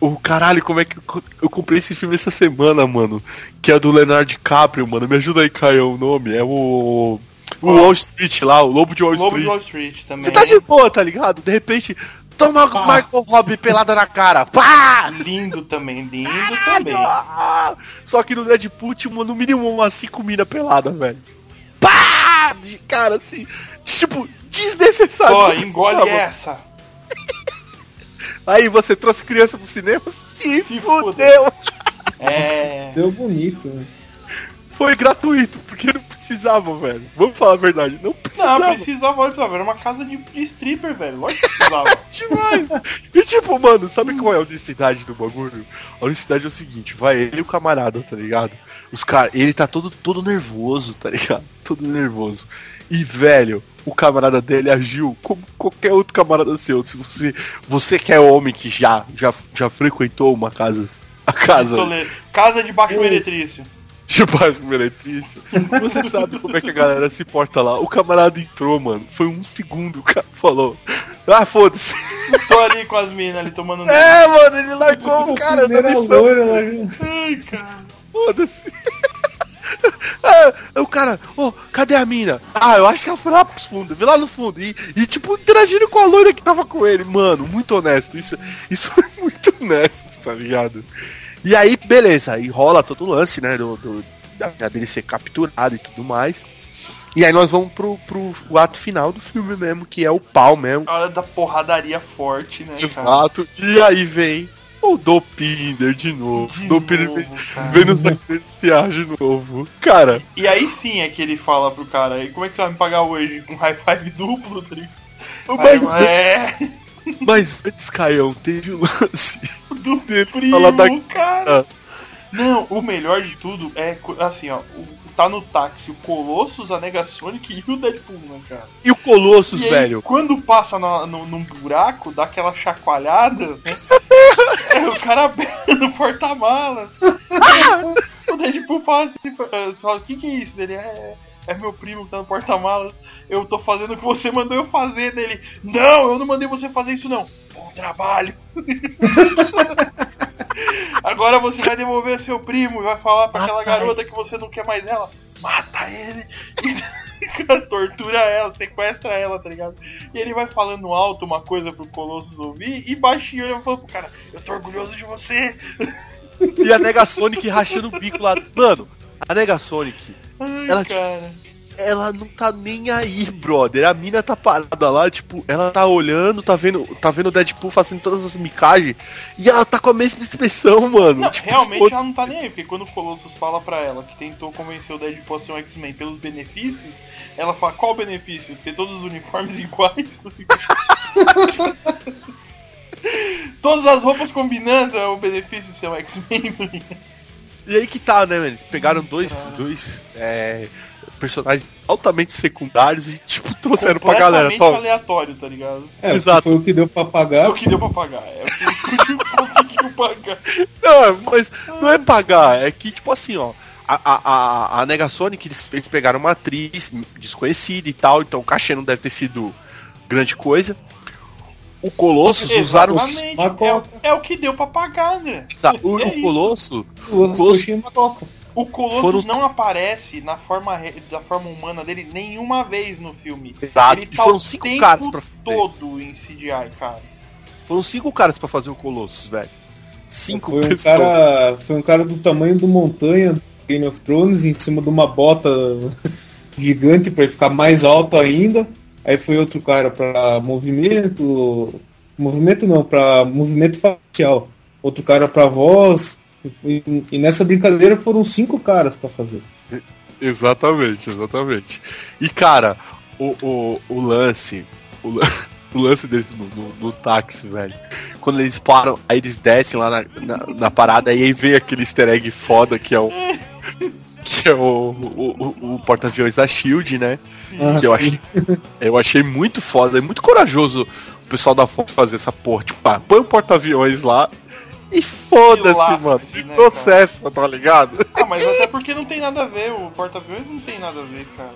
O caralho, como é que eu, comprei esse filme essa semana, mano? Que é do Leonardo DiCaprio, mano. Me ajuda aí, Caio, o nome. É o. O Wall Street lá, o Lobo de Wall Lobo Street. de Wall Street também. Você tá de boa, tá ligado? De repente, toma o Michael Robbie pelada na cara. Pá! Lindo também, lindo também. Ah! Só que no Deadpool tinha no mínimo umas 5 minas pelada, velho. Pá! De cara assim, tipo, desnecessário. Ó, engole essa. Aí você trouxe criança pro cinema? Se, Se fudeu! É. Deu bonito, né? Foi gratuito, porque não precisava, velho. Vamos falar a verdade, não precisava. Não, precisava, olha, precisava. Era uma casa de, de stripper, velho. Lógico que precisava. Demais! E tipo, mano, sabe qual é a honestidade do bagulho? A honestidade é o seguinte, vai ele e o camarada, tá ligado? Os cara, ele tá todo, todo nervoso, tá ligado? Todo nervoso. E, velho, o camarada dele agiu como qualquer outro camarada seu. Se você, você que é homem que já, já, já frequentou uma casa, a casa Casa de baixo meretrício. De baixo meretrício, você sabe como é que a galera se porta lá. O camarada entrou, mano, foi um segundo, o cara falou, ah, foda-se. Tô ali com as minas ali tomando. É, mano, ele largou o cara da missão. loira. Ai, cara. Foda-se. Ah, o cara, ô, cadê a mina? Ah, eu acho que ela foi lá pros fundos, vi lá no fundo. E, e, tipo, interagindo com a loira que tava com ele. Mano, muito honesto. Isso, isso foi muito honesto, tá ligado? E aí, beleza, aí rola todo o lance, né? Do, do- da, dele ser capturado e tudo mais. E aí nós vamos pro, pro ato final do filme mesmo, que é o pau mesmo. A hora da porradaria forte, né, cara? Exato. E aí vem o Dopinder de novo. De Dopinder novo, vem, cara. nos agenciar de novo. Cara, E aí sim é que ele fala pro cara, e como é que você vai me pagar hoje? Com high five duplo, tá ligado? mas, Aí, é, mas antes, Caião, teve o lance. do primo, Fala da- cara. Não, o melhor de tudo é, assim, ó, o- tá no táxi o Colossus, a Negasonic e o Deadpool, né, cara? E o Colossus, E aí, velho? quando passa na- no, num buraco, dá aquela chacoalhada, né? é, o cara abre no porta-malas. o Deadpool fala assim, fala, o que que é isso? Dele, é, é meu primo que tá no porta-malas, eu tô fazendo o que você mandou eu fazer. Dele, não, eu não mandei você fazer isso não. Bom trabalho. Agora você vai devolver seu primo e vai falar pra aquela garota que você não quer mais ela. Mata ele. Cara, tortura ela, sequestra ela, tá ligado? E ele vai falando alto uma coisa pro Colossus ouvir e baixinho ele vai falando pro cara, eu tô orgulhoso de você. E a Negasonic rachando o bico lá. Mano, a Negasonic, Ai, Ela- cara. ela não tá nem aí, brother. A mina tá parada lá, tipo, ela tá olhando, tá vendo, tá vendo o Deadpool fazendo todas as micagens e ela tá com a mesma expressão, mano. Não, Tipo, realmente foda- ela não tá nem aí, porque quando o Colossus fala pra ela que tentou convencer o Deadpool a ser um X-Men pelos benefícios, ela fala, qual o benefício? Ter todos os uniformes iguais? Todas as roupas combinando é o benefício de ser um X-Men. E aí que tá, né, mano? Eles pegaram dois, dois é, personagens altamente secundários e, tipo, trouxeram pra galera. Toma. aleatório, tá ligado? É, Exato. foi o que deu pra É pagar. o que deu pra pagar. É o que conseguiu pagar. Não, mas não é pagar, é que, tipo assim, ó. A, a, a, a Negasonic, eles, eles pegaram uma atriz desconhecida e tal, então o cachê não deve ter sido grande coisa. O Colossus usaram os. É, é o que deu pra pagar, André. O, É o. Colosso, O Colosso- uma coca. O Colossus Foram- não aparece na forma, da forma humana dele nenhuma vez no filme. Exato, Ele e tá foram o cinco tempo caras pra fazer. todo em CGI, cara. Foram cinco caras pra fazer o Colossus, velho. Cinco Foi um pessoas. cara. Foi um cara do tamanho do montanha do Game of Thrones em cima de uma bota gigante pra ele ficar mais alto ainda. Aí foi outro cara pra movimento. Movimento não, pra movimento facial. Outro cara pra voz. E, e nessa brincadeira foram cinco caras pra fazer. Exatamente, exatamente. E cara, o, o, o lance. O, o lance deles no, no, no táxi, velho. Quando eles param, aí eles descem lá na, na, na parada e aí vem aquele easter egg foda que é o. Que é o, o, o- o porta-aviões da Shield, né? Ah, que eu achei, eu achei muito foda, é muito corajoso o pessoal da Fox fazer essa porra. Tipo, ah, põe um porta-aviões lá e foda-se, mano. E né, processa, tá ligado? Ah, mas até porque não tem nada a ver, o porta-aviões não tem nada a ver, cara.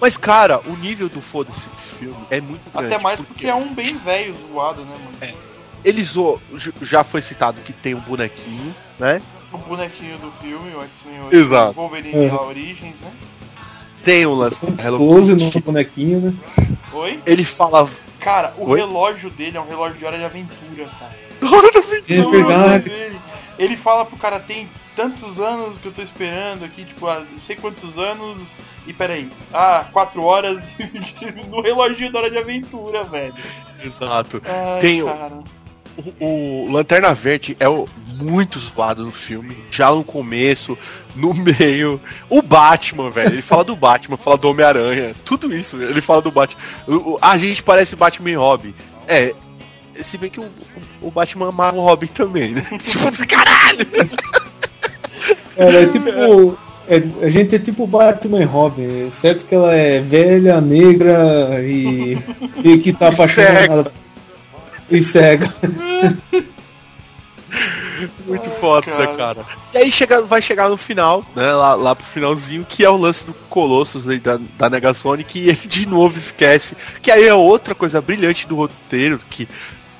Mas, cara, o nível do foda-se desse filme é muito grande. Até mais porque é um bem velho zoado, né, mano? eles o- j- já foi citado que tem um bonequinho, né? O bonequinho do filme, o X-Men Exato. Wolverine É. lá, Origins, né? Tem o lance Hello Close no bonequinho, né? Oi? Ele fala. Cara, o Oi? relógio dele é um relógio de hora de aventura, cara. É Juro verdade. por Ele, ele fala pro cara, tem tantos anos que eu tô esperando aqui, tipo, ah, não sei quantos anos. E peraí, ah, 4 horas no relógio da hora de aventura, velho. Exato. Ai, Tem cara. O, o Lanterna Verde é o, muito zoado no filme. Já no começo, no meio. O Batman, velho. Ele fala do Batman, fala do Homem-Aranha. Tudo isso, ele fala do Batman. O- a gente parece Batman e Robin. É. Se bem que o, o Batman amava o Robin também, né? tipo, caralho! Ela é tipo. é- a gente é tipo Batman e Robin, exceto que ela é velha, negra e, e que tá apaixonada. E cega. Muito Ai, foda, cara. cara. E aí chega, vai chegar no final, né? Lá, lá pro finalzinho, que é o lance do Colossus né, da, da Negasonic, e ele de novo esquece. Que aí é outra coisa brilhante do roteiro, que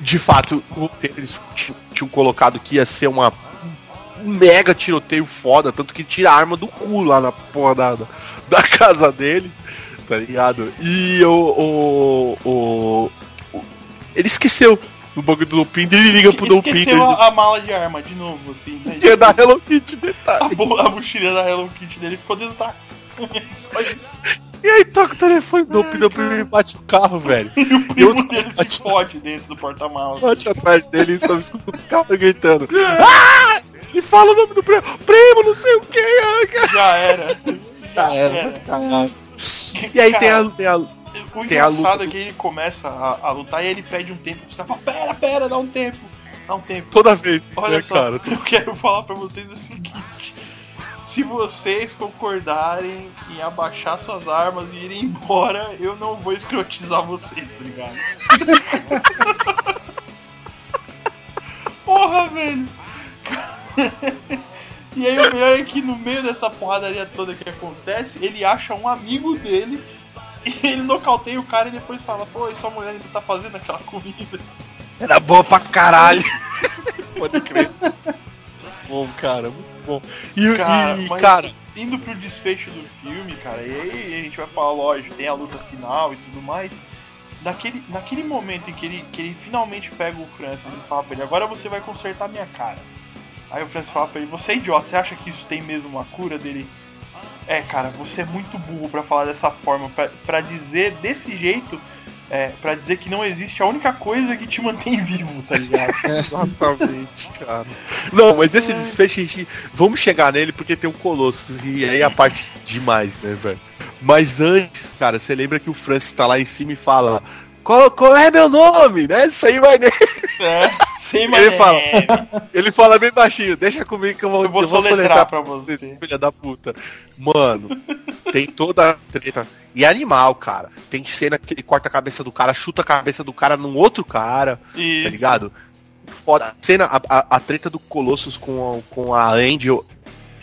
de fato o roteiro eles tinham, tinham colocado que ia ser uma um mega tiroteio foda, tanto que tira a arma do cu lá na porra da, da, da casa dele, tá ligado? E o, o, o- ele esqueceu no bagulho do Lupin, ele liga pro Dom Pinto. Esqueceu a, a mala de arma de novo, assim, né? Que é da Hello Kitty, A, detalhe. bo- a mochila da Hello Kitty dele ficou dentro do táxi. Só isso. E aí toca o telefone do Dom Pinto e bate no carro, velho. E o E primo outro dele bate- se fode dentro do porta-malas. Bate atrás dele e só escuta o carro gritando. Ah! E fala o nome do primo. Primo, não sei o que. Já era. Já era. era. Caralho. E aí tem a, tem a. O Tem engraçado é que ele começa a, a lutar e ele pede um tempo. Você fala, pera, pera, dá um tempo. Dá um tempo. Toda vez, Olha né, só, cara? eu quero falar pra vocês o seguinte. Se vocês concordarem em abaixar suas armas e irem embora, eu não vou escrotizar vocês, tá ligado? Porra, velho! E aí o melhor é que no meio dessa porradaria toda que acontece, ele acha um amigo dele e ele nocauteia o cara e depois fala, pô, e sua mulher ainda tá fazendo aquela comida. Era boa pra caralho. Pode crer. Bom, cara, muito bom. E, Cara, e, mas- cara, indo pro desfecho do filme, cara, e aí a gente vai falar, lógico, tem a luta final e tudo mais. Naquele, naquele momento em que ele, que ele finalmente pega o Francis e fala pra ele, agora você vai consertar minha cara. Aí o Francis fala pra ele, você é idiota, você acha que isso tem mesmo uma cura dele? É, cara, você é muito burro pra falar dessa forma, pra, pra dizer desse jeito, é, pra dizer que não existe a única coisa que te mantém vivo, tá ligado? Exatamente, cara. Não, mas esse desfecho a gente. Vamos chegar nele porque tem um Colossus e aí a parte demais, né, velho? Mas antes, cara, você lembra que o Francis tá lá em cima e fala. Qual, qual é meu nome? Né? Isso aí vai nele. É, sem Ele fala. Ele fala bem baixinho, deixa comigo que eu vou, Eu vou eu vou soletrar pra você, filha da puta. Mano, tem toda a treta. E é animal, cara. Tem cena que ele corta a cabeça do cara, chuta a cabeça do cara num outro cara. Isso. tá ligado? Foda. A cena, a, a, a treta do Colossus com a, com a Angel,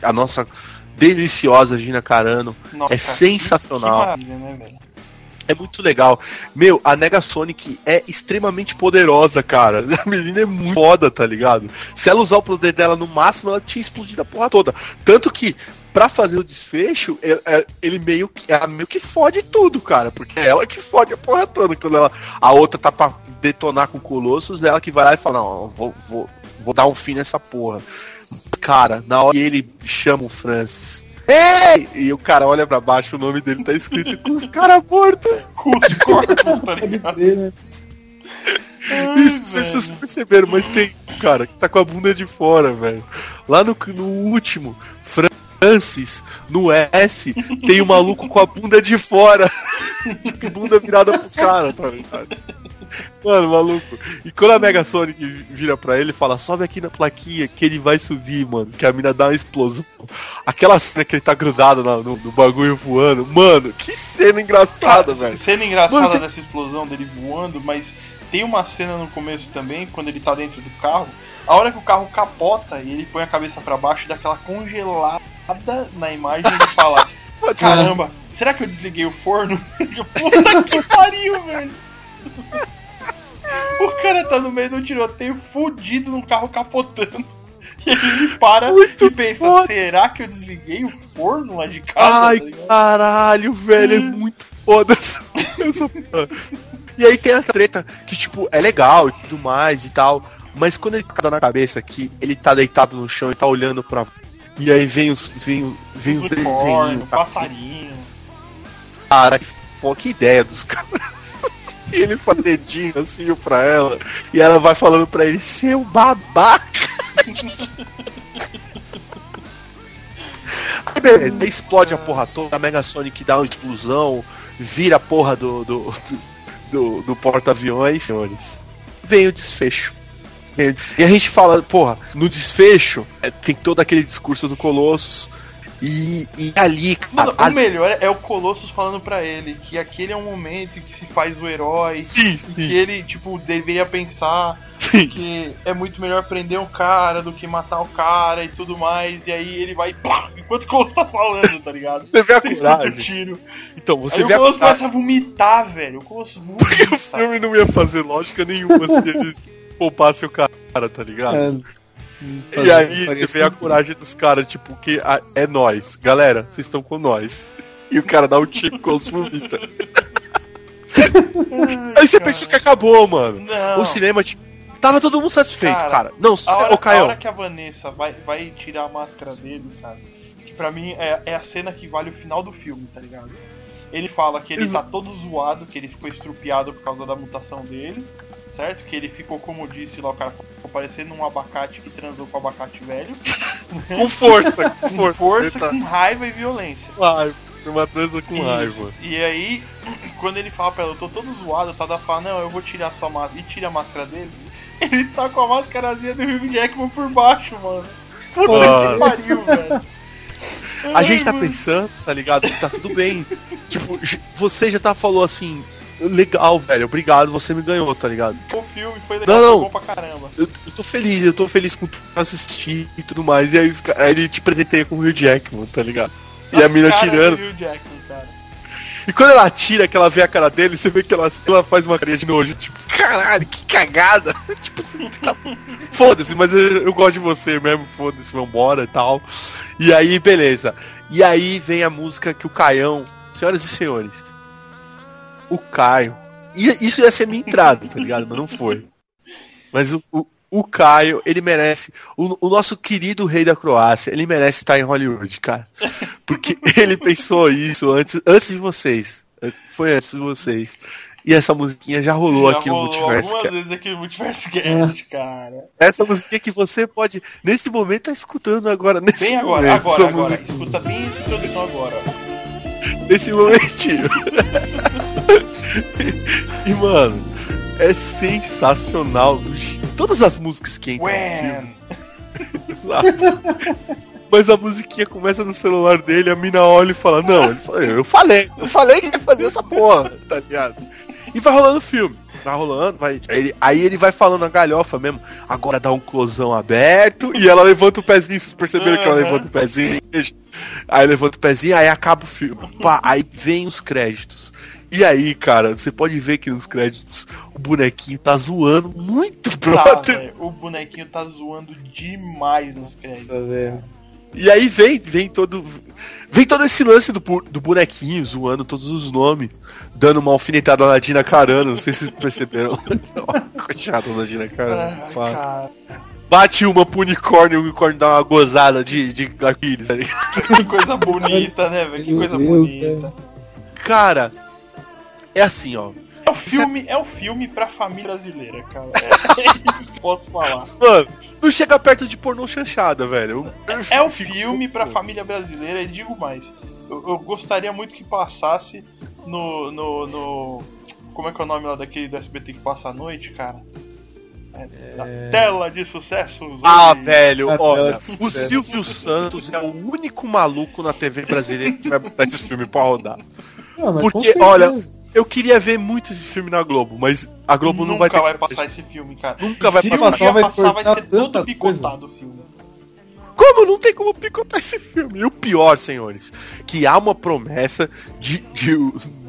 a nossa deliciosa Gina Carano, Nossa, é sensacional. Que maravilha, né, velho? É muito legal. Meu, a Negasonic é extremamente poderosa, cara. A menina é muito foda, tá ligado? Se ela usar o poder dela no máximo, ela tinha explodido a porra toda. Tanto que, pra fazer o desfecho, é- é- ele meio que, ela meio que fode tudo, cara. Porque é ela que fode a porra toda. Quando ela, a outra tá pra detonar com o Colossus, ela que vai lá e fala, não, vou, vou, vou dar um fim nessa porra. Cara, na hora que ele chama o Francis. Ei! E o cara olha pra baixo, o nome dele tá escrito com os caras mortos. Com os corpos, tá ligado? né? Ai, Isso, não sei se vocês perceberam, mas tem um cara que tá com a bunda de fora, velho. Lá no, no último, Francis, no S, tem um maluco com a bunda de fora. Tipo, bunda virada pro cara, tá ligado? Mano, maluco. E quando a Mega Sonic vira pra ele e fala, sobe aqui na plaquinha que ele vai subir, mano. Que a mina dá uma explosão. Aquela cena que ele tá grudado na- no, no bagulho voando. Mano, que cena engraçada, velho. Cena engraçada Mano, dessa explosão dele voando, mas tem uma cena no começo também, quando ele tá dentro do carro. A hora que o carro capota e ele põe a cabeça pra baixo, dá aquela congelada na imagem e ele fala: Caramba, será que eu desliguei o forno? Puta que pariu, velho! O cara tá no meio do tiroteio fudido no carro capotando. E ele para Muito e pensa, foda. será que eu desliguei o forno lá de casa? Ai, Tá caralho, velho, é muito foda essa, essa porra. E aí tem a treta que, tipo, é legal e tudo mais e tal. Mas quando ele tá na cabeça que ele tá deitado no chão e tá olhando pra. E aí vem os. Vem, vem os desenhos. passarinho. Cara, que, que ideia dos caras. E ele faz dedinho assim pra ela. E ela vai falando pra ele, seu babaca. Aí beleza, aí explode a porra toda, a Mega Sonic dá uma explosão, vira a porra do, do, do, do porta-aviões, senhores. Vem o desfecho. E a gente fala, porra, no desfecho é, tem todo aquele discurso do Colossus. E, e ali, Mano, cara, o melhor é o Colossus falando pra ele que aquele é um momento em que se faz o herói. Sim, sim. Que ele, tipo, deveria pensar Sim. que é muito melhor prender um cara do que matar o cara e tudo mais. E aí ele vai, pá, enquanto o Colossus tá falando, tá ligado? Você vê a Você o coragem. tiro. Então, você aí o vê a Colossus coragem. começa a vomitar, velho. O Colossus O vomita. filme não ia fazer lógica nenhuma se ele poupasse o cara, tá ligado? É, E aí você vê a coragem dos caras, tipo, que a- é nós. Galera, vocês estão com nós. E o cara dá um tiro com os vomita. Aí você pensou que acabou, mano. Não. O cinema, tipo, tava todo mundo satisfeito, Cara, cara. Não, A hora, ô a hora que a Vanessa vai, vai tirar a máscara dele, cara, que pra mim é, é a cena que vale o final do filme, tá ligado? Ele fala que ele tá todo zoado, que ele ficou estrupiado por causa da mutação dele, certo? Que ele ficou, como disse lá, o cara ficou parecendo um abacate que transou com abacate velho. com força, com Com força. força, Tá com raiva e violência. raiva. Uma transa com Isso. raiva. E aí, quando ele fala pra ela, eu tô todo zoado, o Tada fala, não, eu vou tirar sua máscara. E tira a máscara dele. Ele tá com a máscarazinha do Hugh Jackman por baixo, mano. Puta Mano. que pariu, velho. A gente tá pensando, tá ligado? Que tá tudo bem. tipo, você já tá falou assim, legal, velho, obrigado, você me ganhou, tá ligado? O filme foi legal, Não, não. foi bom pra caramba. Eu, eu tô feliz, eu tô feliz com tudo que assisti e tudo mais. E aí, aí ele te presenteia com o Rio Jackman, tá ligado? E a mina Cara do tirando. Jackman. E quando ela tira, que ela vê a cara dele, você vê que ela, ela faz uma carinha de nojo, tipo, caralho, que cagada. tipo, assim, tá- foda-se, mas eu, eu gosto de você mesmo, foda-se, vambora e tal. E aí, beleza. E aí vem a música que o Caião, senhoras e senhores, o Caio. E isso ia ser minha entrada, tá ligado? Mas não foi. Mas o, o, o Caio, ele merece. O, o nosso querido rei da Croácia, ele merece estar em Hollywood, cara. Porque ele pensou isso antes, antes de vocês. Foi antes de vocês. E essa musiquinha já rolou Já aqui no rolou Multiverso. algumas Cast. vezes aqui no Multiverso Cast, cara. Essa musiquinha que você pode, nesse momento, tá escutando agora. Nesse Bem agora, momento, agora, agora. musiquinha. Escuta bem essa introdução agora. nesse momentinho. e mano, é sensacional. Todas as músicas que entram no filme. Exato. Mas a musiquinha começa no celular dele, a mina olha e fala, não, ele fala, eu falei, eu falei que ia fazer essa porra, tá ligado? E vai rolando o filme. Vai rolando, vai. Aí ele, aí ele vai falando a galhofa mesmo. Agora dá um closão aberto e ela levanta o pezinho. Vocês perceberam que ela Uhum. levanta o pezinho? Aí levanta o pezinho, aí acaba o filme. Pá, aí vem os créditos. E aí, cara, você pode ver que nos créditos o bonequinho tá zoando muito, Tá, brother. velho, o bonequinho tá zoando demais nos créditos. E aí vem, vem todo. Vem todo esse lance do, do bonequinho zoando todos os nomes, dando uma alfinetada na Dina Carano, não sei se vocês perceberam. Coitada da Dina Carano. Ah, cara, Bate uma pro unicórnio e o unicórnio dá uma gozada de, de Aquiles, tá que coisa bonita, né, velho? Que coisa Deus, bonita. Cara, é assim, ó. É o filme, é o filme pra família brasileira, cara. É isso que posso falar. Mano, não chega perto de pornô chanchada, velho. Eu- É um fico- filme pra família brasileira e digo mais. Eu, eu gostaria muito que passasse no, no, no- Como é que é o nome lá daquele do SBT que passa à noite, cara? É, da tela de sucessos. Ah, velho, A olha, o. Silvio Santos é o único maluco na TV brasileira que vai botar esse filme pra rodar. Não, Porque, olha. Eu queria ver muito esse filme na Globo, mas a Globo não Nunca vai vai, ter. passar esse filme, cara. Nunca vai Se passar. dia vai passar, vai cortar ser todo picotado o filme. Como? Não tem como picotar esse filme. E o pior, senhores, que há uma promessa de, de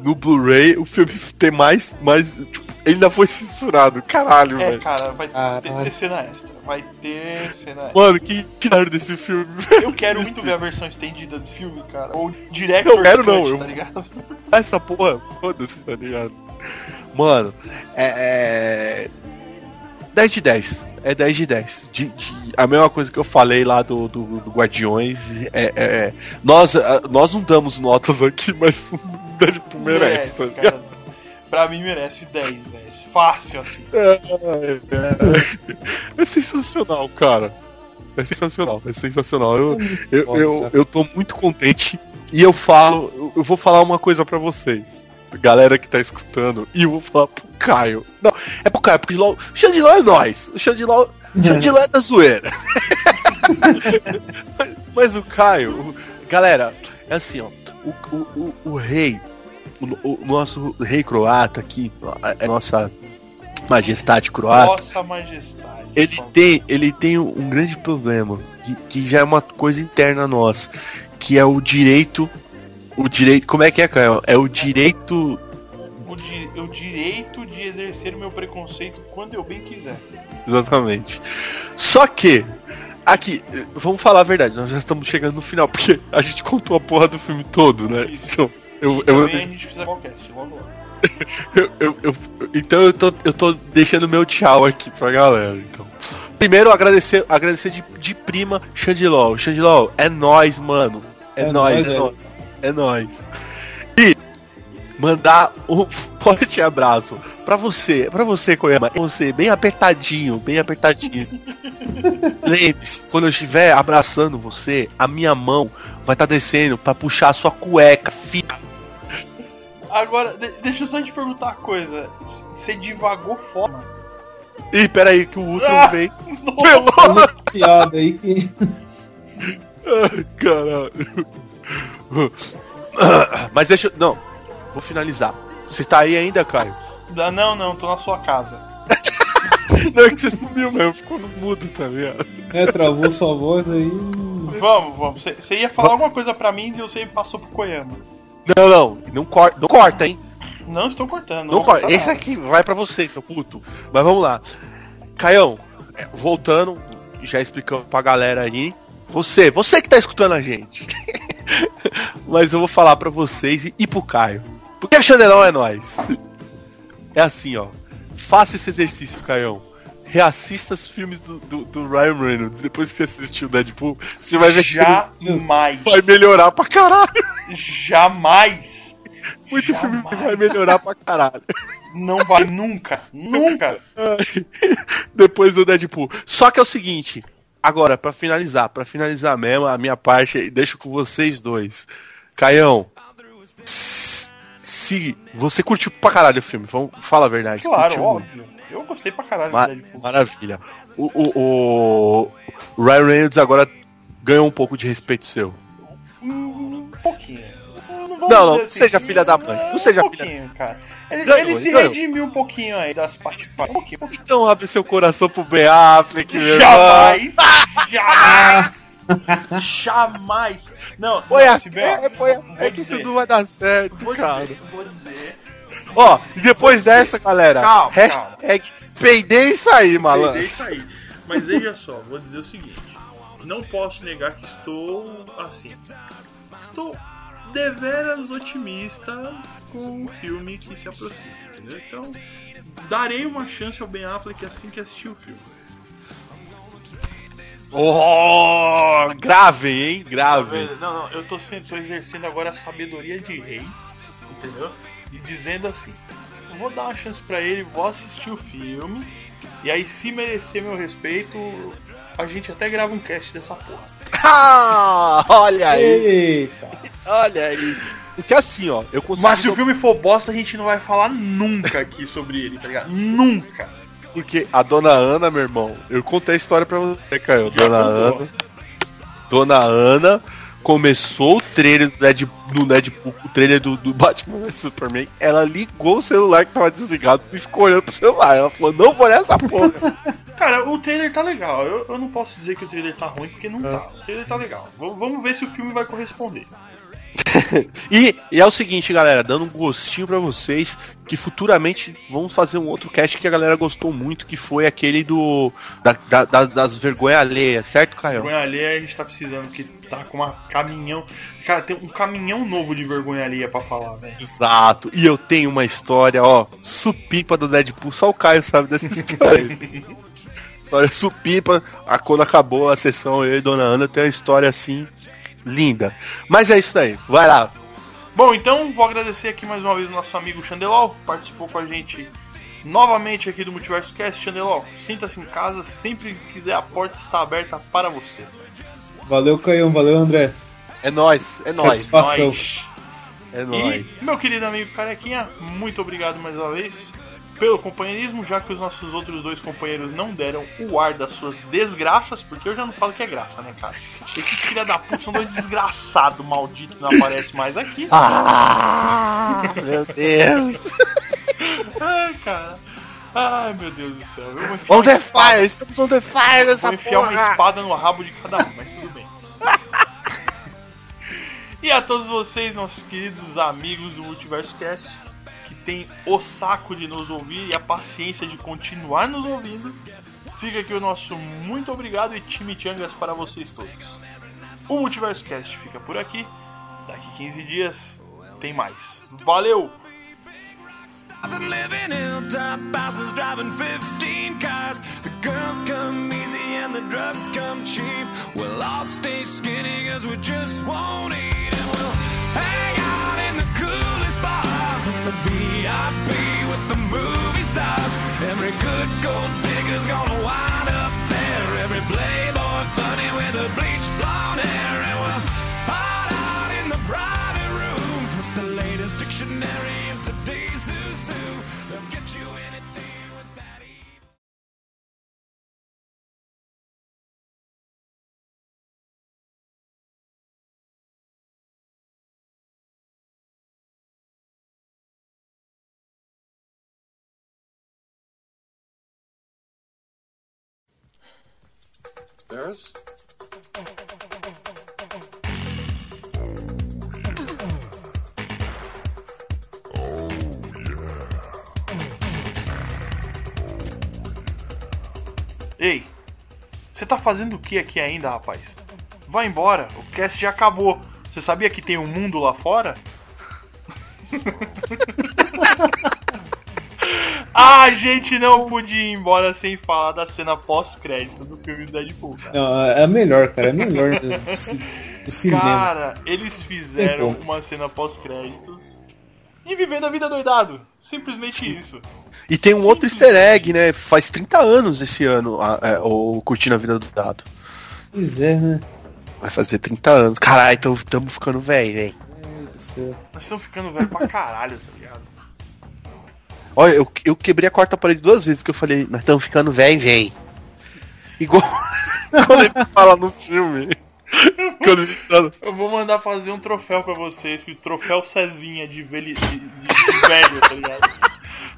no Blu-ray o filme ter mais, mais tipo, ele ainda foi censurado. Caralho, É, velho. cara, vai Caralho. ter cena extra. Vai ter cena extra. Mano, que caralho desse filme. Eu quero muito ver a versão estendida desse filme, cara. Ou direto Eu quero não, eu- tá ligado? Essa porra, foda-se, tá ligado? Mano, é, é. 10 de 10. É 10 de 10. De, de- a mesma coisa que eu falei lá do, do, do Guardiões. É, é- é- nós, nós não damos notas aqui, mas o Deadpool merece, tá ligado? cara. Pra mim merece 10, velho. Fácil, assim. É, é, é sensacional, cara. É sensacional, é sensacional. Eu, eu, eu, eu tô muito contente e eu falo, eu- eu vou falar uma coisa pra vocês. Galera que tá escutando, e eu vou falar pro Caio. Não, é pro Caio, porque o Xandiló é nós. O Xandiló, o Xandiló é da zoeira. mas, mas o Caio, o- galera, é assim, ó. O, o, o, o rei, o, o nosso rei croata aqui, a, a nossa majestade croata, Nossa majestade. ele tem, ele tem um grande problema, que, que já é uma coisa interna nossa, que é o direito. O direito. Como é que é, Caio? É o direito. o, di- o direito de exercer o meu preconceito quando eu bem quiser. Exatamente. Só que. Aqui, vamos falar a verdade, nós já estamos chegando no final, porque a gente contou a porra do filme todo, né? Isso. Então, eu, eu, Também a gente precisa qualquer, logo lá. eu, eu- eu- então eu tô, eu tô deixando meu tchau aqui pra galera. Então. Primeiro, agradecer, agradecer de, de prima Xandilol. Xandilol, é nóis, mano. É, É nóis, nóis, é nóis. É nóis. E mandar um forte abraço pra você, pra você, Koyama. Você, bem apertadinho, bem apertadinho. Lembre-se, quando eu estiver abraçando você, a minha mão vai estar descendo pra puxar a sua cueca, fita. Agora, de- deixa eu só te perguntar uma coisa. Você divagou fora. Ih, peraí, que o Ultron Ah! vem. Nossa, piada aí que. Ai, caralho. Mas deixa eu. Não, vou finalizar. Você tá aí ainda, Caio? Ah, Não, não, tô na sua casa. Não, é que você sumiu mesmo, ficou no mudo, tá ligado? É, travou sua voz aí. Vamos, vamos. Você- ia falar alguma coisa pra mim e você passou pro Koyama. Não, não, não corta, não corta, hein? Não estou cortando. Não vou corta. Esse aqui vai pra você, seu puto. Mas vamos lá. Caião, é, voltando, já explicando pra galera aí. Você, você que tá escutando a gente. Mas eu vou falar pra vocês e, e pro Caio. Porque a Chanelão é nós. É assim, ó. Faça esse exercício, Caião. Reassista os filmes do, do, do Ryan Reynolds. Depois que você assistiu o Deadpool, você vai ver que Jamais. ele vai melhorar pra caralho. Jamais. Muito filme Jamais. vai melhorar pra caralho. Não vai nunca. Nunca. Depois do Deadpool. Só que é o seguinte, agora, pra finalizar, pra finalizar mesmo a minha parte, deixo com vocês dois. Caião, se você curtiu pra caralho o filme, vamos, fala a verdade. Claro, curtiu muito. óbvio. Eu gostei pra caralho Ma- maravilha. O, o, o Ryan Reynolds agora ganhou um pouco de respeito seu. Um pouquinho. Não, não, dizer não seja filha da mãe, não seja um filha- pouquinho, cara. Ele, Ganhou, ele se ganhou. redimiu um pouquinho aí das participações. Um. Então abre seu coração pro Ben Affleck, meu. Jamais! Jamais! Jamais! Não, Põe não, a bem, fé, põe a vou que dizer, tudo vai dar certo, Vou cara. dizer, vou dizer. Ó, e depois dessa, galera, Calma, hashtag peidei isso aí, malandro. Peidei isso aí. Mas veja só, vou dizer o seguinte. Não posso negar que estou assim. Estou deveras otimista com o filme que se aproxima, entendeu? Então, darei uma chance ao Ben Affleck assim que assistir o filme. Oh, gravem, hein? Gravem. Não, não, eu tô, sendo, tô exercendo agora a sabedoria de rei, entendeu? E dizendo assim, eu vou dar uma chance pra ele, vou assistir o filme, e aí se merecer meu respeito, a gente até grava um cast dessa porra. Ah, olha aí, Eita! Olha aí. Porque assim, ó, eu consigo. Mas se o filme for bosta, a gente não vai falar nunca aqui sobre ele, tá ligado? Nunca! Porque a dona Ana, meu irmão, eu contei a história pra você, Caio. Já Dona contou. Ana. Dona Ana começou o trailer do Deadpool, do Deadpool o trailer do, do Batman vs Superman, ela ligou o celular que tava desligado e ficou olhando pro celular. Ela falou, não vou nessa porra. Cara, o trailer tá legal. Eu, eu não posso dizer que o trailer tá ruim, porque não tá. O trailer tá legal. V- vamos ver se o filme vai corresponder. e, e é o seguinte, galera, dando um gostinho pra vocês, que futuramente vamos fazer um outro cast que a galera gostou muito, que foi aquele do. da- da- da- das vergonhas alheias, certo, Caio? Vergonha alheia a gente tá precisando, que tá com uma caminhão. Cara, tem um caminhão novo de vergonha alheia pra falar, velho. Exato. E eu tenho uma história, ó, supipa do Deadpool, só o Caio sabe dessa história. história supipa, a, quando acabou a sessão, eu e Dona Ana tem uma história assim, linda. Mas é isso aí, vai lá. Bom, então vou agradecer aqui mais uma vez o nosso amigo Chandelol, que participou com a gente novamente aqui do Multiverso Cast. Chandelol, sinta-se em casa, sempre que quiser a porta está aberta para você. Valeu, Caião, valeu, André. É nóis, é nóis, Satisfação. Nós. é nóis. E, meu querido amigo Carequinha, muito obrigado mais uma vez pelo companheirismo, já que os nossos outros dois companheiros não deram o ar das suas desgraças, porque eu já não falo que é graça, né, cara? Esses filha da puta são dois desgraçados malditos que não aparecem mais aqui. Ah, meu Deus. Ai, cara. Ai, meu Deus do céu. Eu vou On uma the fire, estamos on the fire nessa Vou enfiar uma porra. espada no rabo de cada um, mas tudo bem. e a todos vocês, nossos queridos amigos do Multiverso Cast, tem o saco de nos ouvir e a paciência de continuar nos ouvindo, fica aqui o nosso muito obrigado e time Changas para vocês todos. O Multiverso Cast fica por aqui. Daqui 15 dias tem mais. Valeu! Thousand living hilltop houses driving 15 cars. The girls come easy and the drugs come cheap. We'll all stay skinny cause we just won't eat. And we'll hang out in the coolest bars in the VIP with the movie stars. Every good gold digger's gonna wind up there. Every playboy bunny with a bleached There's Ei, você tá fazendo o que aqui ainda, rapaz? Vai embora, o cast já acabou. Você sabia que tem um mundo lá fora? A gente não podia ir embora sem falar da cena pós-crédito do filme do Deadpool, cara. Não, é a melhor, cara. É a melhor do, do ci- do cinema. Cara, eles fizeram uma cena pós-créditos e vivendo a vida doidado. Simplesmente isso. E tem um outro easter egg, né? Faz 30 anos esse ano a- é, o Curtindo a Vida do Dado. Pois é, né? Vai fazer 30 anos. Caralho, então estamos ficando velho, velho. Meu Deus do céu. Nós estamos ficando velho pra caralho, tá ligado? Olha, eu, eu quebrei a quarta parede duas vezes que eu falei, nós estamos ficando velho, velho. Igual quando ele fala no filme. Fala, Eu vou mandar fazer um troféu pra vocês, que o troféu Cezinha de, veli... de, de- de velho, tá ligado?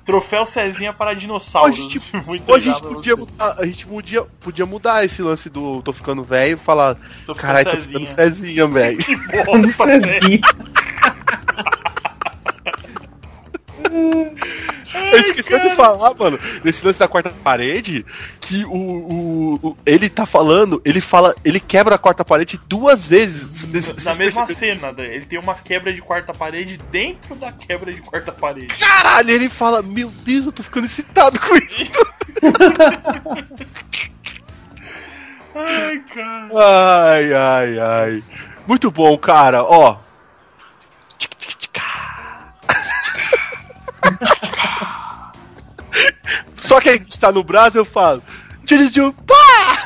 Troféu Cezinha para dinossauros. Hoje, tipo, a gente, podia mudar, a gente podia, podia mudar esse lance do tô ficando velho e falar, caralho, tô Cezinha." ficando Cezinha, velho. Bosta, velho. Cezinha. Eu esqueci de falar, mano, nesse lance da quarta parede, que o, o, o- ele tá falando, ele fala, ele quebra a quarta parede duas vezes. Nesse- Na mesma cena, né? ele tem uma quebra de quarta parede dentro da quebra de quarta parede. Caralho, ele fala, meu Deus, eu tô ficando excitado com isso. Ai, cara. Ai, ai, ai. Muito bom, cara, ó. Só que a gente tá no Brasil, eu falo. Tchu, tchu, tchu, pá!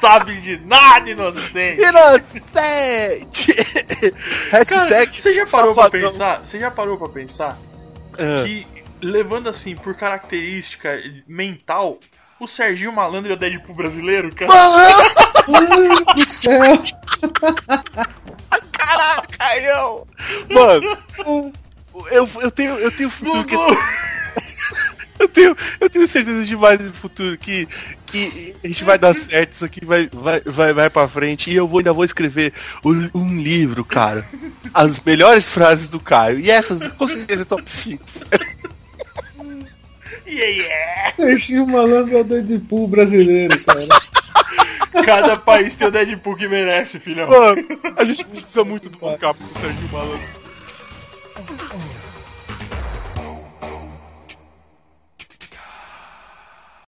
Sabe de nada, inocente. Inocente! Cara, Hashtag você já parou pra safadão. pensar? Você já parou pra pensar Ah, que levando assim por característica mental, o Serginho Malandro e o Deadpool brasileiro, cara. Deus do céu! Caraca, Caião! Mano, eu, eu tenho, eu tenho futuro que! Eu tenho, eu tenho certeza demais no futuro que, que a gente vai dar certo, isso aqui vai, vai, vai, vai pra frente e eu vou, ainda vou escrever um, um livro, cara. As melhores frases do Caio. E essas, com certeza, é top 5. Yeah, yeah. Serginho Malandro é o Deadpool brasileiro, cara. Cada país tem o Deadpool que merece, filhão. Mano, a gente precisa muito do backup do Sérgio Malandro. Oh.